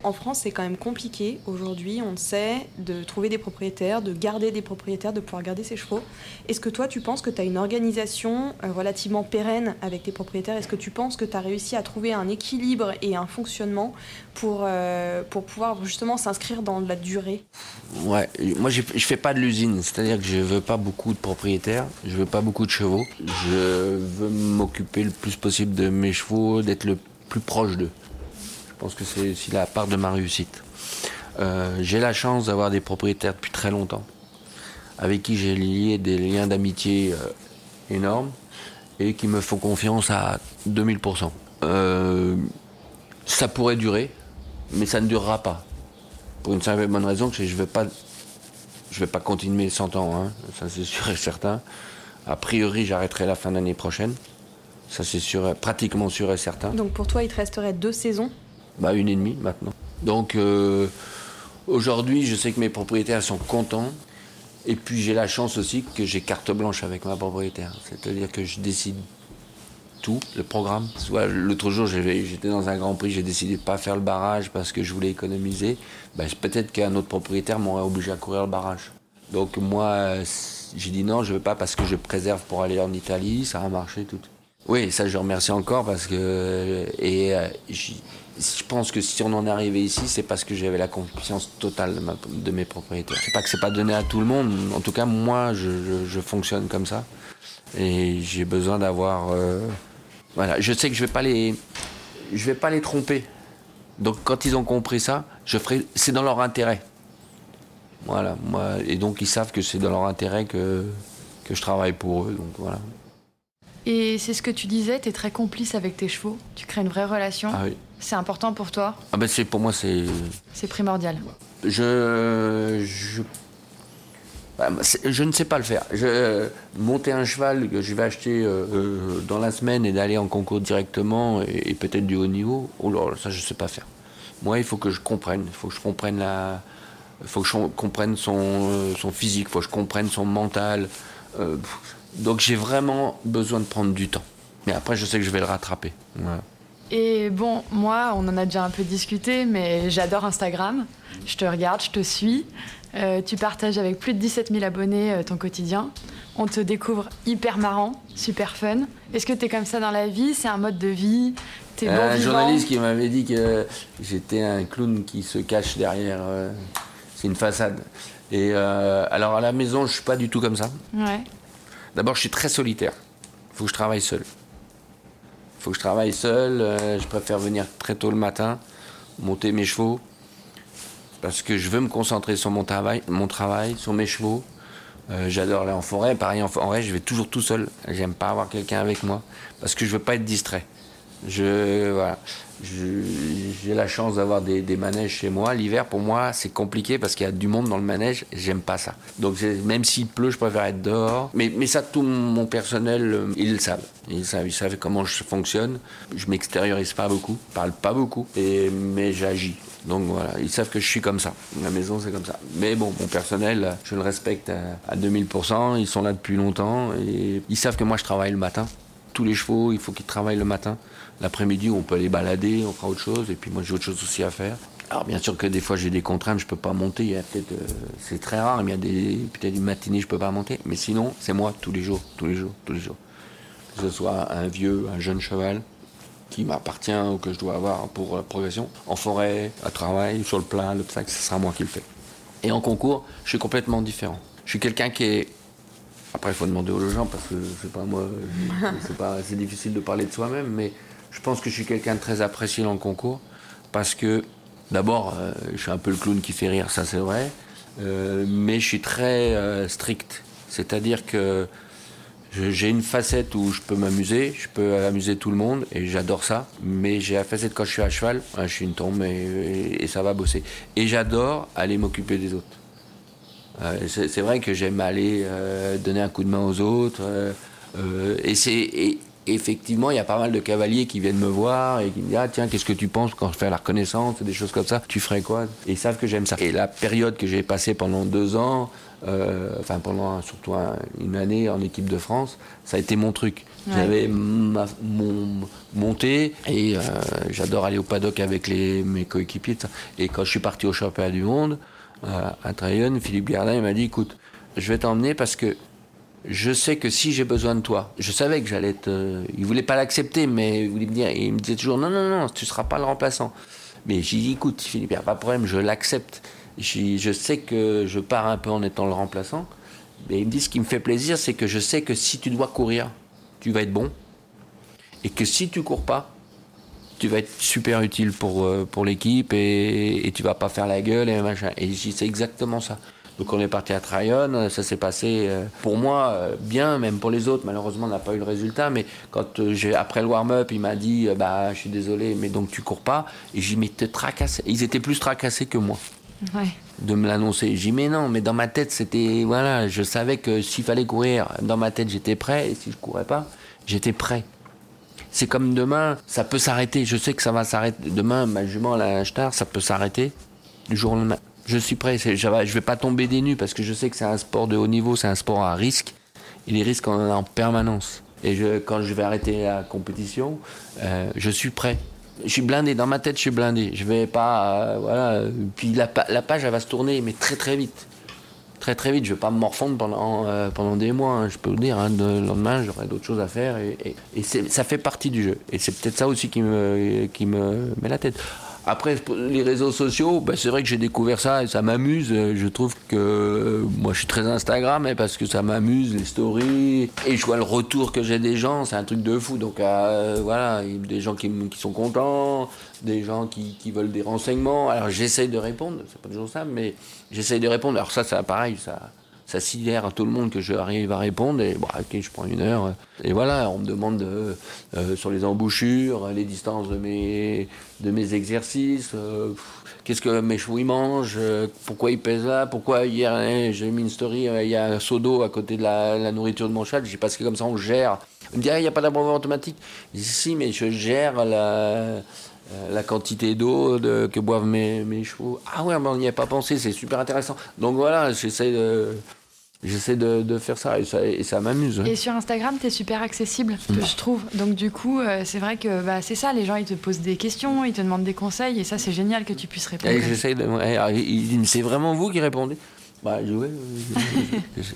En France, c'est quand même compliqué aujourd'hui, on sait, de trouver des propriétaires, de garder des propriétaires, de pouvoir garder ses chevaux. Est-ce que toi, tu penses que tu as une organisation euh, relativement pérenne avec tes propriétaires? Est-ce que tu penses que tu as réussi à trouver un équilibre et un fonctionnement pour, euh, pour pouvoir justement s'inscrire dans la durée? Ouais, moi je fais pas de l'usine, c'est-à-dire que je veux pas beaucoup de propriétaires, je veux pas beaucoup de chevaux. Je veux m'occuper le plus possible de mes chevaux, d'être le plus proche d'eux. Pense que c'est aussi la part de ma réussite. Euh, j'ai la chance d'avoir des propriétaires depuis très longtemps, avec qui j'ai lié des liens d'amitié euh, énormes et qui me font confiance à 2000%. Euh, ça pourrait durer, mais ça ne durera pas. Pour une simple et bonne raison que je ne vais pas, je vais pas continuer 100 ans, hein. ça c'est sûr et certain. A priori, j'arrêterai la fin d'année prochaine. Ça c'est sûr, pratiquement sûr et certain. Donc pour toi, il te resterait deux saisons bah, une et demie maintenant. Donc euh, aujourd'hui, je sais que mes propriétaires sont contents. Et puis j'ai la chance aussi que j'ai carte blanche avec ma propriétaire. C'est-à-dire que je décide tout, le programme. Soit l'autre jour, j'étais dans un Grand Prix, j'ai décidé de ne pas faire le barrage parce que je voulais économiser. Ben, peut-être qu'un autre propriétaire m'aurait obligé à courir le barrage. Donc moi, j'ai dit non, je ne veux pas parce que je préserve pour aller en Italie, ça a marché tout. Oui, ça je remercie encore parce que et euh, je pense que si on en est arrivé ici, c'est parce que j'avais la confiance totale de, mes propriétaires. C'est pas que c'est pas donné à tout le monde. En tout cas, moi, je, fonctionne comme ça et j'ai besoin d'avoir. Euh, voilà, je sais que je vais pas les, je vais pas les tromper. Donc quand ils ont compris ça, je ferai. C'est dans leur intérêt. Voilà, moi et donc ils savent que c'est dans leur intérêt que que je travaille pour eux. Donc voilà. Et c'est ce que tu disais, tu es très complice avec tes chevaux, tu crées une vraie relation. Ah oui. C'est important pour toi Ah ben c'est pour moi c'est. C'est primordial. Je je bah, je ne sais pas le faire. Je, monter un cheval que je vais acheter euh, euh, dans la semaine et d'aller en concours directement et, peut-être du haut niveau, oh là, ça je ne sais pas faire. Moi, il faut que je comprenne. Il faut que je comprenne la, faut que je comprenne son, euh, son physique, il faut que je comprenne son mental. Donc j'ai vraiment besoin de prendre du temps. Mais après, je sais que je vais le rattraper. Et bon, moi, on en a déjà un peu discuté, mais j'adore Instagram. Je te regarde, je te suis. Euh, tu partages avec plus de 17 000 abonnés euh, ton quotidien. On te découvre hyper marrant, super fun. Est-ce que tu es comme ça dans la vie? C'est un mode de vie? Es bon Un journaliste qui m'avait dit que j'étais un clown qui se cache derrière. Euh, c'est une façade. Et alors à la maison, je suis pas du tout comme ça. Ouais. D'abord, je suis très solitaire. Il faut que je travaille seul. Il faut que je travaille seul. je préfère venir très tôt le matin, monter mes chevaux, parce que je veux me concentrer sur mon travail, mon travail sur mes chevaux. Euh, j'adore aller en forêt. Pareil, en forêt, je vais toujours tout seul. J'aime pas avoir quelqu'un avec moi parce que je veux pas être distrait. Je, voilà. J'ai la chance d'avoir des, manèges chez moi. L'hiver, pour moi, c'est compliqué parce qu'il y a du monde dans le manège. J'aime pas ça. Donc, même s'il pleut, je préfère être dehors. Mais, ça, tout mon personnel, euh, ils le savent. Ils savent, comment je fonctionne. Je m'extériorise pas beaucoup, parle pas beaucoup, mais j'agis. Donc voilà, ils savent que je suis comme ça. La maison, c'est comme ça. Mais bon, mon personnel, je le respecte à, 2000%. Ils sont là depuis longtemps et ils savent que moi, je travaille le matin. Tous les chevaux, il faut qu'ils travaillent le matin. L'après-midi, on peut aller balader, on fera autre chose. Et puis moi, j'ai autre chose aussi à faire. Alors bien sûr que des fois j'ai des contraintes, je peux pas monter. Il y a peut-être, euh, c'est très rare, mais il y a des peut-être une matinée je peux pas monter. Mais sinon, c'est moi tous les jours, tous les jours, tous les jours. Que ce soit un vieux, un jeune cheval, qui m'appartient ou que je dois avoir pour la progression. En forêt, à travail, sur le plat, l'obstacle, ce sera moi qui le fais. Et en concours, je suis complètement différent. Je suis quelqu'un qui est. Après, il faut demander aux gens parce que c'est pas moi, c'est pas, c'est difficile de parler de soi-même, mais je pense que je suis quelqu'un de très apprécié dans le concours parce que d'abord, euh, je suis un peu le clown qui fait rire, ça c'est vrai, euh, mais je suis très euh, strict. C'est-à-dire que j'ai une facette où je peux m'amuser, je peux amuser tout le monde et j'adore ça. Mais j'ai la facette quand je suis à cheval, je suis une tombe et, ça va bosser. Et j'adore aller m'occuper des autres. C'est vrai que j'aime aller donner un coup de main aux autres. Et c'est effectivement, il y a pas mal de cavaliers qui viennent me voir et qui me disent Ah, tiens, qu'est-ce que tu penses quand je fais la reconnaissance, des choses comme ça Tu ferais quoi? Et ils savent que j'aime ça. Et la période que j'ai passée pendant deux ans, euh, enfin pendant surtout une année en équipe de France, ça a été mon truc. J'avais mon monté et euh, j'adore aller au paddock avec les, mes coéquipiers. Et quand je suis parti au championnat du monde euh, à Trayon, Philippe Gardin m'a dit écoute, je vais t'emmener parce que je sais que si j'ai besoin de toi, je savais que j'allais être. il voulait pas l'accepter, mais il me disait toujours non, non, non, tu seras pas le remplaçant. Mais j'ai dit écoute, Philippe, il n'y a pas de problème, je l'accepte je sais que je pars un peu en étant le remplaçant. Mais il me dit ce qui me fait plaisir, c'est que je sais que si tu dois courir, tu vas être bon. Et que si tu cours pas, tu vas être super utile pour, euh, pour l'équipe et, et tu vas pas faire la gueule et machin. Et c'est exactement ça. Donc on est parti à Tryon, ça s'est passé euh, pour moi euh, bien, même pour les autres. Malheureusement, on n'a pas eu le résultat. Mais quand j'ai après le warm-up, il m'a dit bah je suis désolé, mais donc tu cours pas. Et j'ai mis te tracasser. Ils étaient plus tracassés que moi de me l'annoncer. J'ai dit, mais non, mais dans ma tête, c'était. Voilà, je savais que s'il fallait courir, dans ma tête, j'étais prêt. Et si je courais pas, j'étais prêt. C'est comme demain, ça peut s'arrêter. Je sais que ça va s'arrêter. Demain, ma jument, la star, ça peut s'arrêter du jour au lendemain. Je suis prêt. Je vais, vais pas tomber des nues parce que je sais que c'est un sport de haut niveau, c'est un sport à risque. Et les risques, on en a en permanence. Et quand je vais arrêter la compétition, euh, je suis prêt je suis blindé, dans ma tête, je suis blindé. Je vais pas. Euh, voilà. Puis la, page, elle va se tourner, mais très très vite. très très vite. Je vais pas me morfondre pendant, euh, pendant des mois, hein, je peux vous dire. Hein, le lendemain, j'aurai d'autres choses à faire. Et, et, ça fait partie du jeu. Et c'est peut-être ça aussi qui me, qui me met la tête. Après, les réseaux sociaux, ben, c'est vrai que j'ai découvert ça et ça m'amuse. Je trouve que euh, moi, je suis très Instagram hein, parce que ça m'amuse, les stories. Et je vois le retour que j'ai des gens, c'est un truc de fou. Donc euh, voilà, des gens qui, sont contents, des gens qui, qui veulent des renseignements. Alors j'essaye de répondre, c'est pas toujours ça, mais j'essaye de répondre. Alors ça, c'est pareil, ça ça sidère à tout le monde que je arrive à répondre. Et bon, ok, je prends une heure. Et voilà, on me demande euh, euh, sur les embouchures, les distances de mes, de mes exercices. Euh, qu'est-ce que mes chevaux ils mangent Pourquoi ils pèsent là Pourquoi hier hein, j'ai mis une story Il y a un seau d'eau à côté de la, nourriture de mon cheval. J'ai parce que comme ça on gère. On me dit ah, il n'y a pas d'abreuvoir automatique. Je dis si, mais je gère la la quantité d'eau que boivent mes, mes, chevaux. Ah ouais, on n'y a pas pensé, c'est super intéressant. Donc voilà, j'essaie de, j'essaie de, faire ça et ça, m'amuse. Et sur Instagram, tu es super accessible, je trouve. Donc du coup, euh, c'est vrai que bah, c'est ça, les gens ils te posent des questions, ils te demandent des conseils et ça c'est génial que tu puisses répondre. J'essaie de... c'est vraiment vous qui répondez? Bah,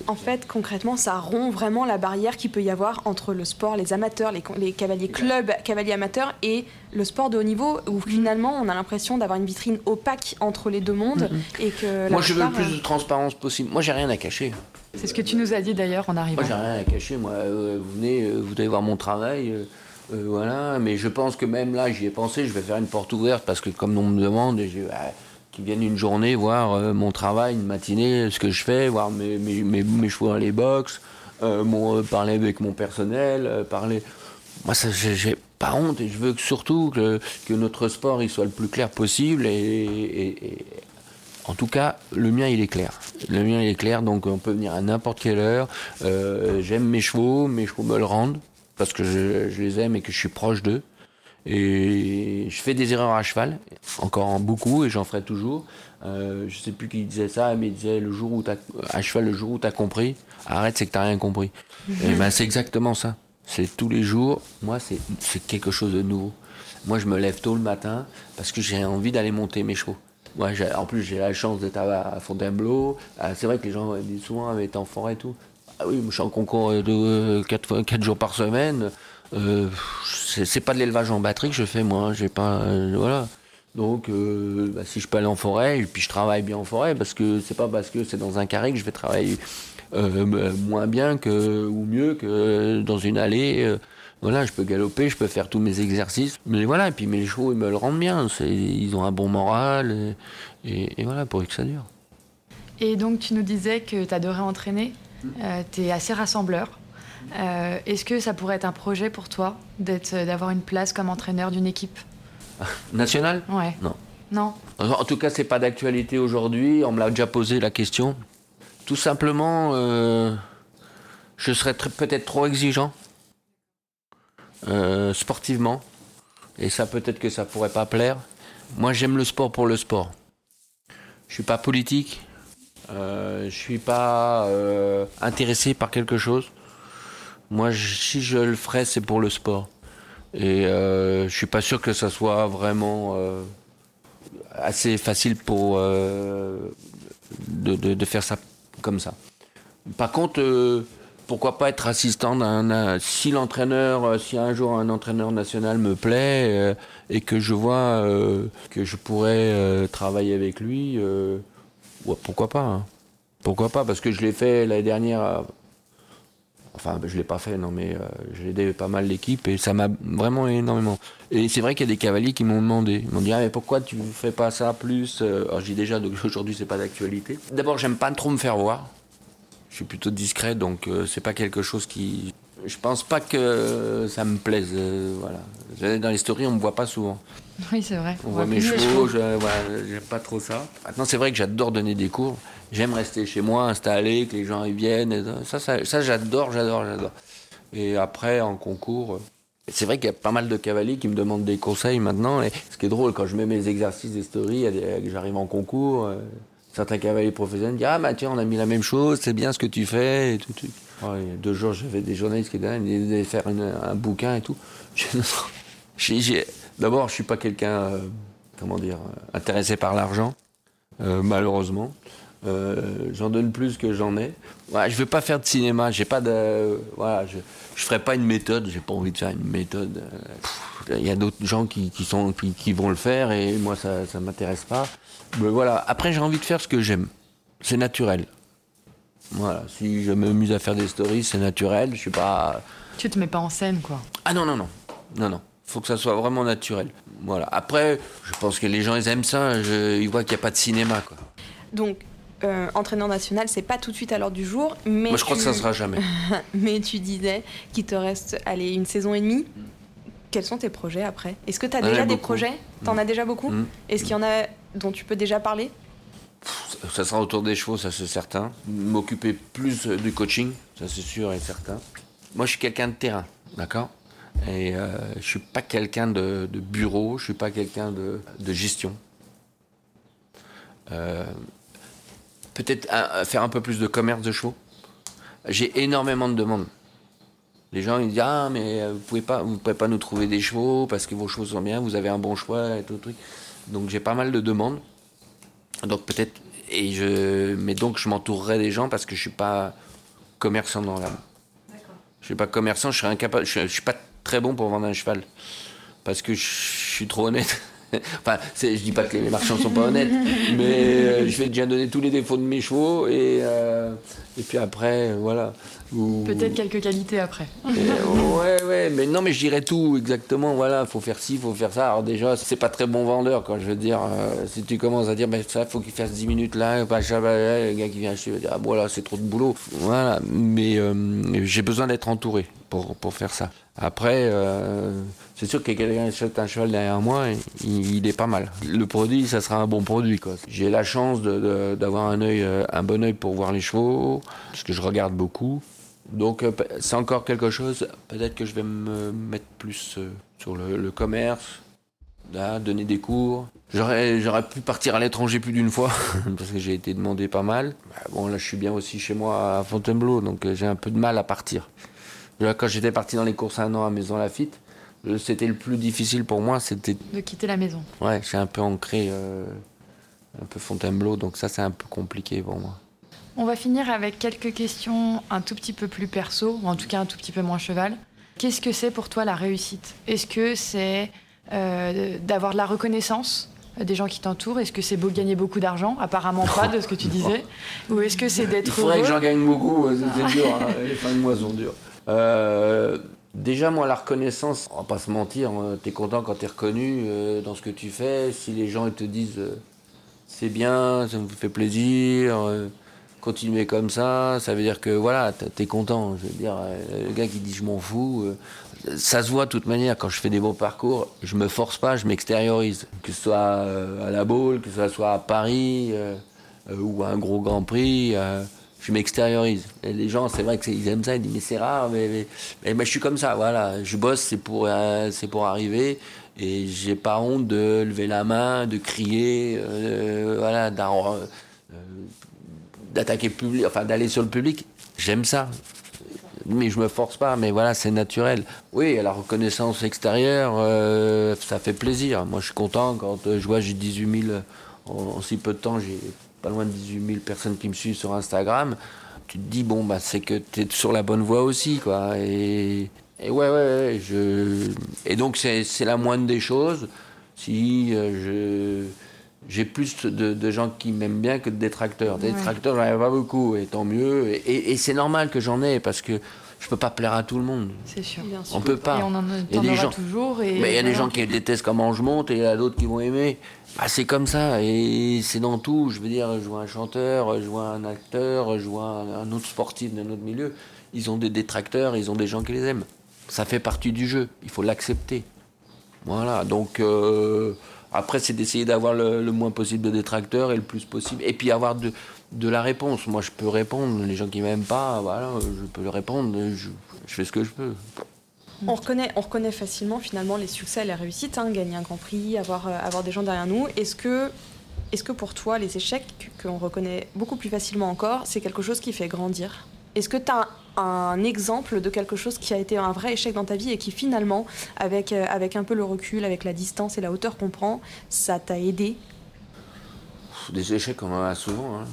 en fait, concrètement, ça rompt vraiment la barrière qu'il peut y avoir entre le sport, les amateurs, les, les cavaliers clubs, cavaliers amateurs et le sport de haut niveau, où finalement on a l'impression d'avoir une vitrine opaque entre les deux mondes. Mm-hmm. et que Moi, je veux le plus de transparence possible. Moi, j'ai rien à cacher. C'est ce que tu nous as dit d'ailleurs en arrivant. Moi, j'ai rien à cacher. Moi, euh, vous venez, euh, vous allez voir mon travail. Euh, voilà, mais je pense que même là, j'y ai pensé, je vais faire une porte ouverte parce que comme on me demande, j'ai qui viennent une journée voir euh, mon travail, une matinée, ce que je fais, voir mes, mes, mes, chevaux dans les box, euh, mon, parler avec mon personnel, euh, parler. Moi, ça, j'ai pas honte et je veux que, surtout que, que, notre sport il soit le plus clair possible et, en tout cas, le mien, il est clair. Le mien, il est clair, donc on peut venir à n'importe quelle heure. J'aime mes chevaux, mes chevaux me le rendent, parce que je les aime et que je suis proche d'eux. Et je fais des erreurs à cheval, encore beaucoup, et j'en ferai toujours. Euh, je sais plus qui disait ça, mais il disait le jour où as, à cheval, le jour où tu as compris, arrête, c'est que tu rien compris. et ben, c'est exactement ça. C'est tous les jours, moi, c'est quelque chose de nouveau. Moi, je me lève tôt le matin parce que j'ai envie d'aller monter mes chevaux. Moi, en plus, j'ai la chance d'être à, Fontainebleau. Ah, c'est vrai que les gens disent souvent, avec en forêt et tout. Ah oui, je suis en concours de 4, 4 jours par semaine. Euh, c'est pas de l'élevage en batterie que je fais moi, hein. j'ai pas euh, voilà. Donc euh, bah, si je peux aller en forêt et puis je travaille bien en forêt parce que c'est pas parce que c'est dans un carré que je vais travailler moins bien que ou mieux que dans une allée. voilà, je peux galoper, je peux faire tous mes exercices, mais voilà. Et puis mes chevaux ils me le rendent bien, ils ont un bon moral et, voilà pour que ça dure. Et donc tu nous disais que tu adorais entraîner, tu es assez rassembleur. Euh, est-ce que ça pourrait être un projet pour toi euh, d'avoir une place comme entraîneur d'une équipe Nationale? Ouais. Non. Non. En tout cas, c'est pas d'actualité aujourd'hui. On me l'a déjà posé la question. Tout simplement, euh, je serais peut-être trop exigeant sportivement, et ça peut-être que ça pourrait pas plaire. Moi, j'aime le sport pour le sport. Je suis pas politique. je suis pas intéressé par quelque chose. Moi, si je le ferais, c'est pour le sport. Et euh, je suis pas sûr que ça soit vraiment euh, assez facile pour euh, de, faire ça comme ça. Par contre, euh, pourquoi pas être assistant d'un si l'entraîneur, si un jour un entraîneur national me plaît et que je vois que je pourrais travailler avec lui, pourquoi pas. Hein. Pourquoi pas Parce que je l'ai fait l'année dernière Enfin, je ne l'ai pas fait, non, mais euh, j'ai aidé pas mal l'équipe et ça m'a vraiment énormément. Et c'est vrai qu'il y a des cavaliers qui m'ont demandé. Ils m'ont dit, ah, mais pourquoi tu ne fais pas ça plus euh, Alors, je dis déjà, <laughs> aujourd'hui, c'est pas d'actualité. D'abord, j'aime pas trop me faire voir. Je suis plutôt discret, donc euh, c'est pas quelque chose qui. Je pense pas que ça me plaise. voilà. Dans les stories, on me voit pas souvent. Oui, c'est vrai. On, voit mes chevaux, j'aime pas trop ça. Maintenant, c'est vrai que j'adore donner des cours. J'aime rester chez moi, installé, que les gens y viennent. ça, ça, j'adore, j'adore, j'adore. Et après, en concours, euh, c'est vrai qu'il y a pas mal de cavaliers qui me demandent des conseils maintenant. Et ce qui est drôle, quand je mets mes exercices des stories, j'arrive en concours, euh, certains cavaliers professionnels disent Ah, bah tiens, on a mis la même chose, c'est bien ce que tu fais. Et tout, deux jours, j'avais des journalistes qui disaient faire un bouquin et tout. <laughs> D'abord, je suis pas quelqu'un, euh, comment dire, intéressé par l'argent, malheureusement. Euh, j'en donne plus que j'en ai. Ouais, je veux pas faire de cinéma. J'ai pas de. Voilà, je, je ferai pas une méthode. J'ai pas envie de faire une méthode. Il y a d'autres gens qui, qui sont, qui, qui, vont le faire et moi, ça, ça m'intéresse pas. Mais voilà. Après, j'ai envie de faire ce que j'aime. C'est naturel. Voilà. Si je m'amuse à faire des stories, c'est naturel. Je suis pas. Tu te mets pas en scène, quoi. Ah non, non, non. Non, non. Faut que ça soit vraiment naturel. Voilà. Après, je pense que les gens, ils aiment ça. Je, ils voient qu'il n'y a pas de cinéma, quoi. Donc, euh, entraîneur national, c'est pas tout de suite à l'heure du jour. Mais Moi, je crois que ça sera jamais. <laughs> mais tu disais qu'il te reste, allez, une saison et demie. Quels sont tes projets après? Est-ce que tu as ai déjà des beaucoup. projets? T'en as déjà beaucoup? Mm. Est-ce qu'il y en a dont tu peux déjà parler? Ça sera autour des chevaux, ça c'est certain. M'occuper plus du coaching, ça c'est sûr et certain. Moi, je suis quelqu'un de terrain, d'accord? Et euh, je suis pas quelqu'un de, de bureau, je suis pas quelqu'un de, de gestion. Euh, Peut-être faire un peu plus de commerce de chevaux. J'ai énormément de demandes. Les gens ils disent ah mais vous pouvez pas vous pouvez pas nous trouver des chevaux parce que vos chevaux sont bien, vous avez un bon choix et tout le truc. Donc j'ai pas mal de demandes. Donc peut-être et je mais donc je m'entourerai des gens parce que je suis pas commerçant dans l'âme. Je suis pas commerçant, je serais incapable, je suis pas très bon pour vendre un cheval parce que je suis trop honnête. <laughs> enfin, je dis pas que les marchands sont pas honnêtes, mais euh, je vais déjà donner tous les défauts de mes chevaux et euh, et puis après euh, voilà. Ou- Peut-être quelques qualités après. et, ouais, ouais, mais non, mais je dirais tout exactement. Voilà, faut faire ci, faut faire ça. Alors déjà, c'est pas très bon vendeur, quoi. Je veux dire, euh, si tu commences à dire, ben ça, faut qu'il fasse 10 minutes là, bah, le gars qui vient acheter va dire, ah bon là, c'est trop de boulot. Voilà, mais euh, j'ai besoin d'être entouré pour pour faire ça. Après, euh, c'est sûr que quelqu'un achète un cheval derrière moi, il, il est pas mal. Le produit, ça sera un bon produit. J'ai la chance de- de- d'avoir un œil, euh, un bon œil pour voir les chevaux, parce que je regarde beaucoup. Donc euh, c'est encore quelque chose, peut-être que je vais me mettre plus euh, sur le, le commerce, là, donner des cours. J'aurais, j'aurais pu partir à l'étranger plus d'une fois, <laughs> parce que j'ai été demandé pas mal. Bah, bon, là je suis bien aussi chez moi à Fontainebleau, donc euh, j'ai un peu de mal à partir. Là, quand j'étais parti dans les courses un an à Maison Lafitte, c'était le plus difficile pour moi, c'était... De quitter la maison. Ouais, j'ai un peu ancré euh, un peu Fontainebleau, donc ça c'est un peu compliqué pour moi. On va finir avec quelques questions un tout petit peu plus perso, ou en tout cas un tout petit peu moins cheval. Qu'est-ce que c'est pour toi la réussite? Est-ce que c'est euh, d'avoir de la reconnaissance des gens qui t'entourent? Est-ce que c'est beau gagner beaucoup d'argent? Apparemment pas de ce que tu <laughs> disais. Ou est-ce que c'est Il d'être faudrait que j'en heureux gagne beaucoup, euh, c'est dur, hein, <laughs> les fins de mois sont dures. Euh, déjà, moi, la reconnaissance, on va pas se mentir, hein, t'es content quand t'es reconnu euh, dans ce que tu fais. Si les gens ils te disent euh, c'est bien, ça me fait plaisir, continuez comme ça, ça veut dire que voilà, t'es content. Je veux dire, euh, le gars qui dit je m'en fous, euh, ça se voit de toute manière quand je fais des beaux parcours, je me force pas, je m'extériorise. Que ce soit euh, à la Baule, que ce soit à Paris ou à un gros Grand Prix. je m'extériorise. Les gens, c'est vrai qu'ils aiment ça, ils disent mais c'est rare, mais, mais, je suis comme ça, voilà. Je bosse, c'est pour, arriver. Et j'ai pas honte de lever la main, de crier, voilà, euh, d'attaquer public, enfin d'aller sur le public. J'aime ça. Mais je me force pas, mais voilà, c'est naturel. Oui, la reconnaissance extérieure, euh, ça fait plaisir. Moi, je suis content quand euh, je vois j'ai 18 000, en, si peu de temps, j'ai pas loin de 18 000 personnes qui me suivent sur Instagram. Tu te dis, bon, bah, c'est que tu es sur la bonne voie aussi, quoi. Et, ouais, ouais, ouais. Et donc, c'est c'est la moindre des choses. Si euh, je j'ai plus de, de gens qui m'aiment bien que de détracteurs. Des Ouais. détracteurs, j'en ai pas beaucoup, et tant mieux. Et, et- et c'est normal que j'en ai, parce que je peux pas plaire à tout le monde. C'est sûr. Bien sûr. On peut pas. Et on en Il y a des gens- toujours. Et Mais il y a des gens qui détestent comment je monte et il y en a d'autres qui vont aimer. Bah, c'est comme ça et c'est dans tout. Je veux dire, je vois un chanteur, je vois un acteur, je vois un un autre sportif d'un autre milieu. Ils ont des détracteurs, ils ont des gens qui les aiment. Ça fait partie du jeu. Il faut l'accepter. Voilà. Donc euh, après, c'est d'essayer d'avoir le, moins possible de détracteurs et le plus possible. Et puis avoir de, la réponse. Moi, je peux répondre. Les gens qui m'aiment pas, voilà, je peux le répondre. Je, fais ce que je peux. On reconnaît, on reconnaît facilement finalement les succès et les réussites, hein, gagner un Grand Prix, avoir, euh, avoir des gens derrière nous. Est-ce que, est que pour toi, les échecs qu'on reconnaît beaucoup plus facilement encore, c'est quelque chose qui fait grandir? Est-ce que tu as un, exemple de quelque chose qui a été un vrai échec dans ta vie et qui finalement, avec, euh, avec un peu le recul, avec la distance et la hauteur qu'on prend, ça t'a aidé Des échecs, on en a souvent. hein.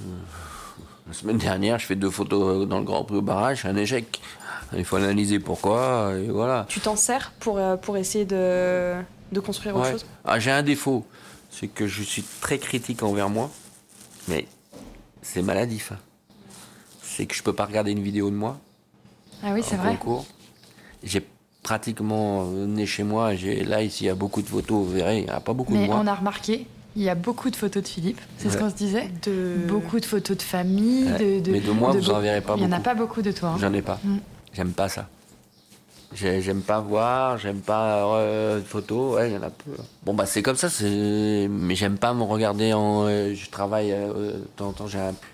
La semaine dernière, je fais deux photos dans le Grand Prix au barrage, un échec. Il faut analyser pourquoi, et voilà. Tu t'en sers pour, euh, pour essayer de, de construire autre chose Ah, j'ai un défaut, c'est que je suis très critique envers moi, mais c'est maladif. hein. C'est que je peux pas regarder une vidéo de moi Ah oui, c'est vrai. concours. J'ai pratiquement euh, né chez moi. J'ai là ici il y a beaucoup de photos. Vous verrez, il n'y a pas beaucoup Mais de moi. on a remarqué, il y a beaucoup de photos de Philippe, c'est ce qu'on se disait. de... Beaucoup de photos de famille, Ouais. de, de- Mais de moi, de vous en verrez pas Il n'y en a beaucoup. pas beaucoup de toi. hein. J'en ai pas. Mm. J'aime pas ça. J'ai- J'aime pas voir, j'aime pas euh, de photos, ouais, il y en a peu. Bon, bah, c'est comme ça, c'est... mais j'aime pas me regarder en. euh, je travaille, euh, de temps en temps,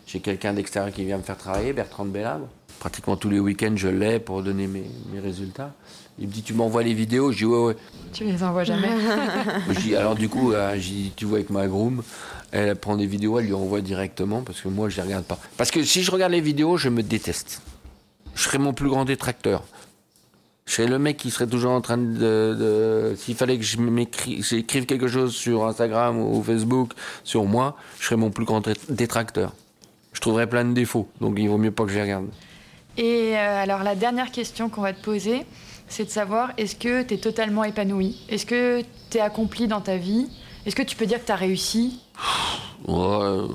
j'ai quelqu'un d'extérieur qui vient me faire travailler, Bertrand de Bellabre. Pratiquement tous les week-ends, je l'ai pour donner mes, mes résultats. Il me dit Tu m'envoies les vidéos? Je dis Ouais, ouais. Tu les envoies jamais? <laughs> Je dis, alors, du coup, euh, Tu vois, avec ma groom, elle prend des vidéos, elle lui envoie directement parce que moi, je les regarde pas. Parce que si je regarde les vidéos, je me déteste. Je serais mon plus grand détracteur. Je serais le mec qui serait toujours en train de. de- S'il fallait que j'écrive quelque chose sur Instagram ou Facebook sur moi, je serais mon plus grand dé- détracteur. Je trouverais plein de défauts, donc il vaut mieux pas que je les regarde. Et euh, alors la dernière question qu'on va te poser, c'est de savoir est-ce que tu es totalement épanoui Est-ce que tu es accompli dans ta vie? Est-ce que tu peux dire que tu as réussi euh,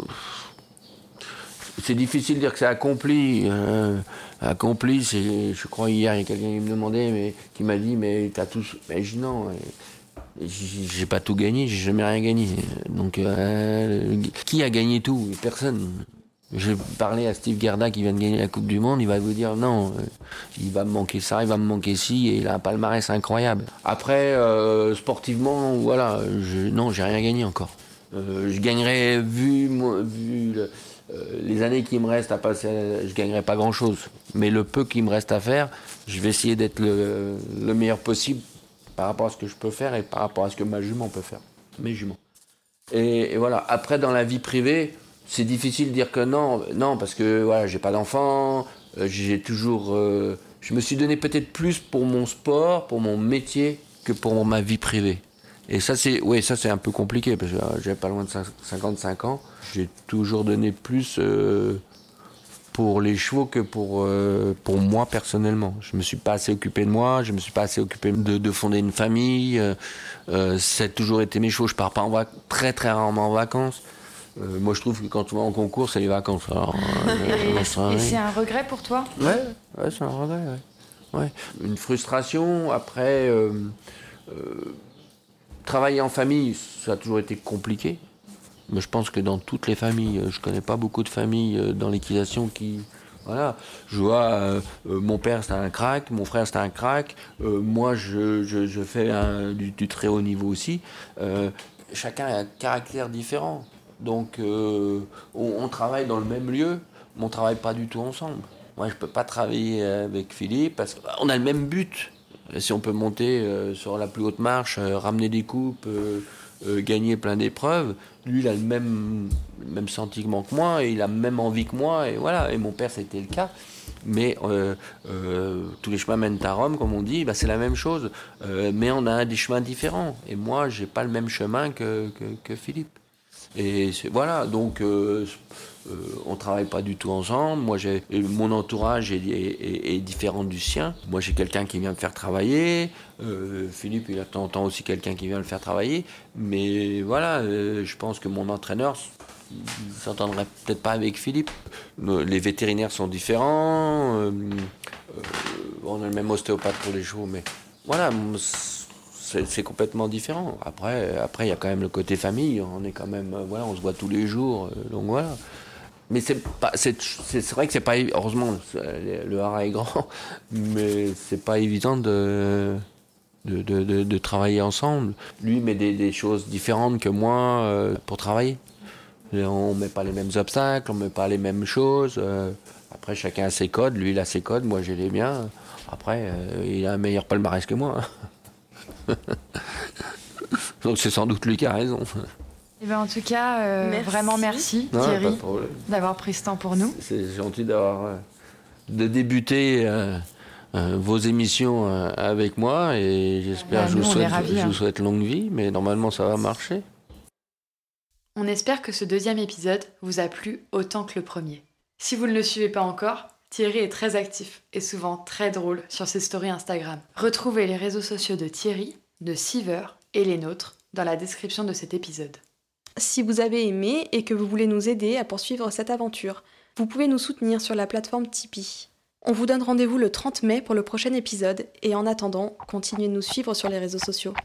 c'est difficile de dire que c'est accompli. euh, accompli, je crois hier, il y a quelqu'un qui me demandait, mais qui m'a dit, mais t'as tout. Mais je non. j'ai pas tout gagné, j'ai jamais rien gagné. Donc, euh, qui a gagné tout? Personne. J'ai parlé à Steve Gerda qui vient de gagner la Coupe du Monde, il va vous dire non, euh, il va me manquer ça, il va me manquer ci, et il a un palmarès incroyable. Après, euh, sportivement, voilà, je, non, j'ai rien gagné encore. Euh, je gagnerais, vu, les années qui me restent à passer, je gagnerais pas grand chose. Mais le peu qui me reste à faire, je vais essayer d'être le, le meilleur possible par rapport à ce que je peux faire et par rapport à ce que ma jument peut faire. Mes juments. Et voilà. Après, dans la vie privée, c'est difficile de dire que non, non, parce que voilà, j'ai pas d'enfant, euh, j'ai toujours, euh, je me suis donné peut-être plus pour mon sport, pour mon métier, que pour ma vie privée. Et ça, c'est, ouais, un peu compliqué parce que euh, j'ai pas loin de cin- 55 ans. J'ai toujours donné plus pour les chevaux que pour, pour moi personnellement. Je me suis pas assez occupé de moi, je me suis pas assez occupé de, de fonder une famille. Ça a toujours été mes chevaux. Je pars pas en très très rarement en vacances. Euh, moi, je trouve que quand tu vas en concours, c'est les vacances. Alors, euh, Et, c'est un regret pour toi? Ouais, ouais c'est un regret, ouais. Ouais. Une frustration, après, euh, euh, travailler en famille, ça a toujours été compliqué. Mais je pense que dans toutes les familles, je connais pas beaucoup de familles dans l'équitation qui... Voilà, je vois, euh, euh, mon père c'était un crack, mon frère c'était un crack, euh, moi je, je, je fais un- du, du très haut niveau aussi. Chacun a un caractère différent. Donc euh, on, travaille dans le même lieu, mais on travaille pas du tout ensemble. Moi je peux pas travailler avec Philippe parce qu'on a le même but. Si on peut monter euh, sur la plus haute marche, euh, ramener des coupes, gagner plein d'épreuves, lui il a le même, même sentiment que moi et il a même envie que moi et voilà. Et mon père c'était le cas. Mais tous les chemins mènent à Rome, comme on dit, bah, c'est la même chose. Mais on a des chemins différents. Et moi, j'ai pas le même chemin que, que Philippe. Et voilà, donc euh, euh, on travaille pas du tout ensemble. Moi, j'ai et mon entourage est, différent du sien. Moi, j'ai quelqu'un qui vient me faire travailler. Euh, Philippe, il a aussi quelqu'un qui vient le faire travailler. Mais voilà, euh, je pense que mon entraîneur il s'entendrait peut-être pas avec Philippe. Les vétérinaires sont différents. euh, euh, on a le même ostéopathe pour les chevaux, mais voilà, c'est complètement différent. Après, après, il y a quand même le côté famille. On est quand même, voilà, on se voit tous les jours, euh, donc voilà. Mais c'est pas, c'est vrai que c'est pas, heureusement, le haras est grand, <laughs> mais c'est pas évident de de, de, travailler ensemble. Lui met des, choses différentes que moi euh, pour travailler. Et on met pas les mêmes obstacles, on met pas les mêmes choses. euh, après, chacun a ses codes. Lui, il a ses codes, moi, j'ai les miens. Après, il a un meilleur palmarès que moi. <laughs> <laughs> Donc, c'est sans doute lui qui a raison. Eh ben, En tout cas, euh, Merci. vraiment merci Non, Thierry d'avoir pris ce temps pour nous. C'est gentil d'avoir euh, de débuter euh, euh, vos émissions euh, avec moi et j'espère Bah, je, vous souhaite, ravis, je hein. vous souhaite longue vie, mais normalement ça va marcher. On espère que ce deuxième épisode vous a plu autant que le premier. Si vous ne le suivez pas encore, Thierry est très actif et souvent très drôle sur ses stories Instagram. Retrouvez les réseaux sociaux de Thierry, de Siever et les nôtres dans la description de cet épisode. Si vous avez aimé et que vous voulez nous aider à poursuivre cette aventure, vous pouvez nous soutenir sur la plateforme Tipeee. On vous donne rendez-vous le 30 mai pour le prochain épisode et en attendant, continuez de nous suivre sur les réseaux sociaux.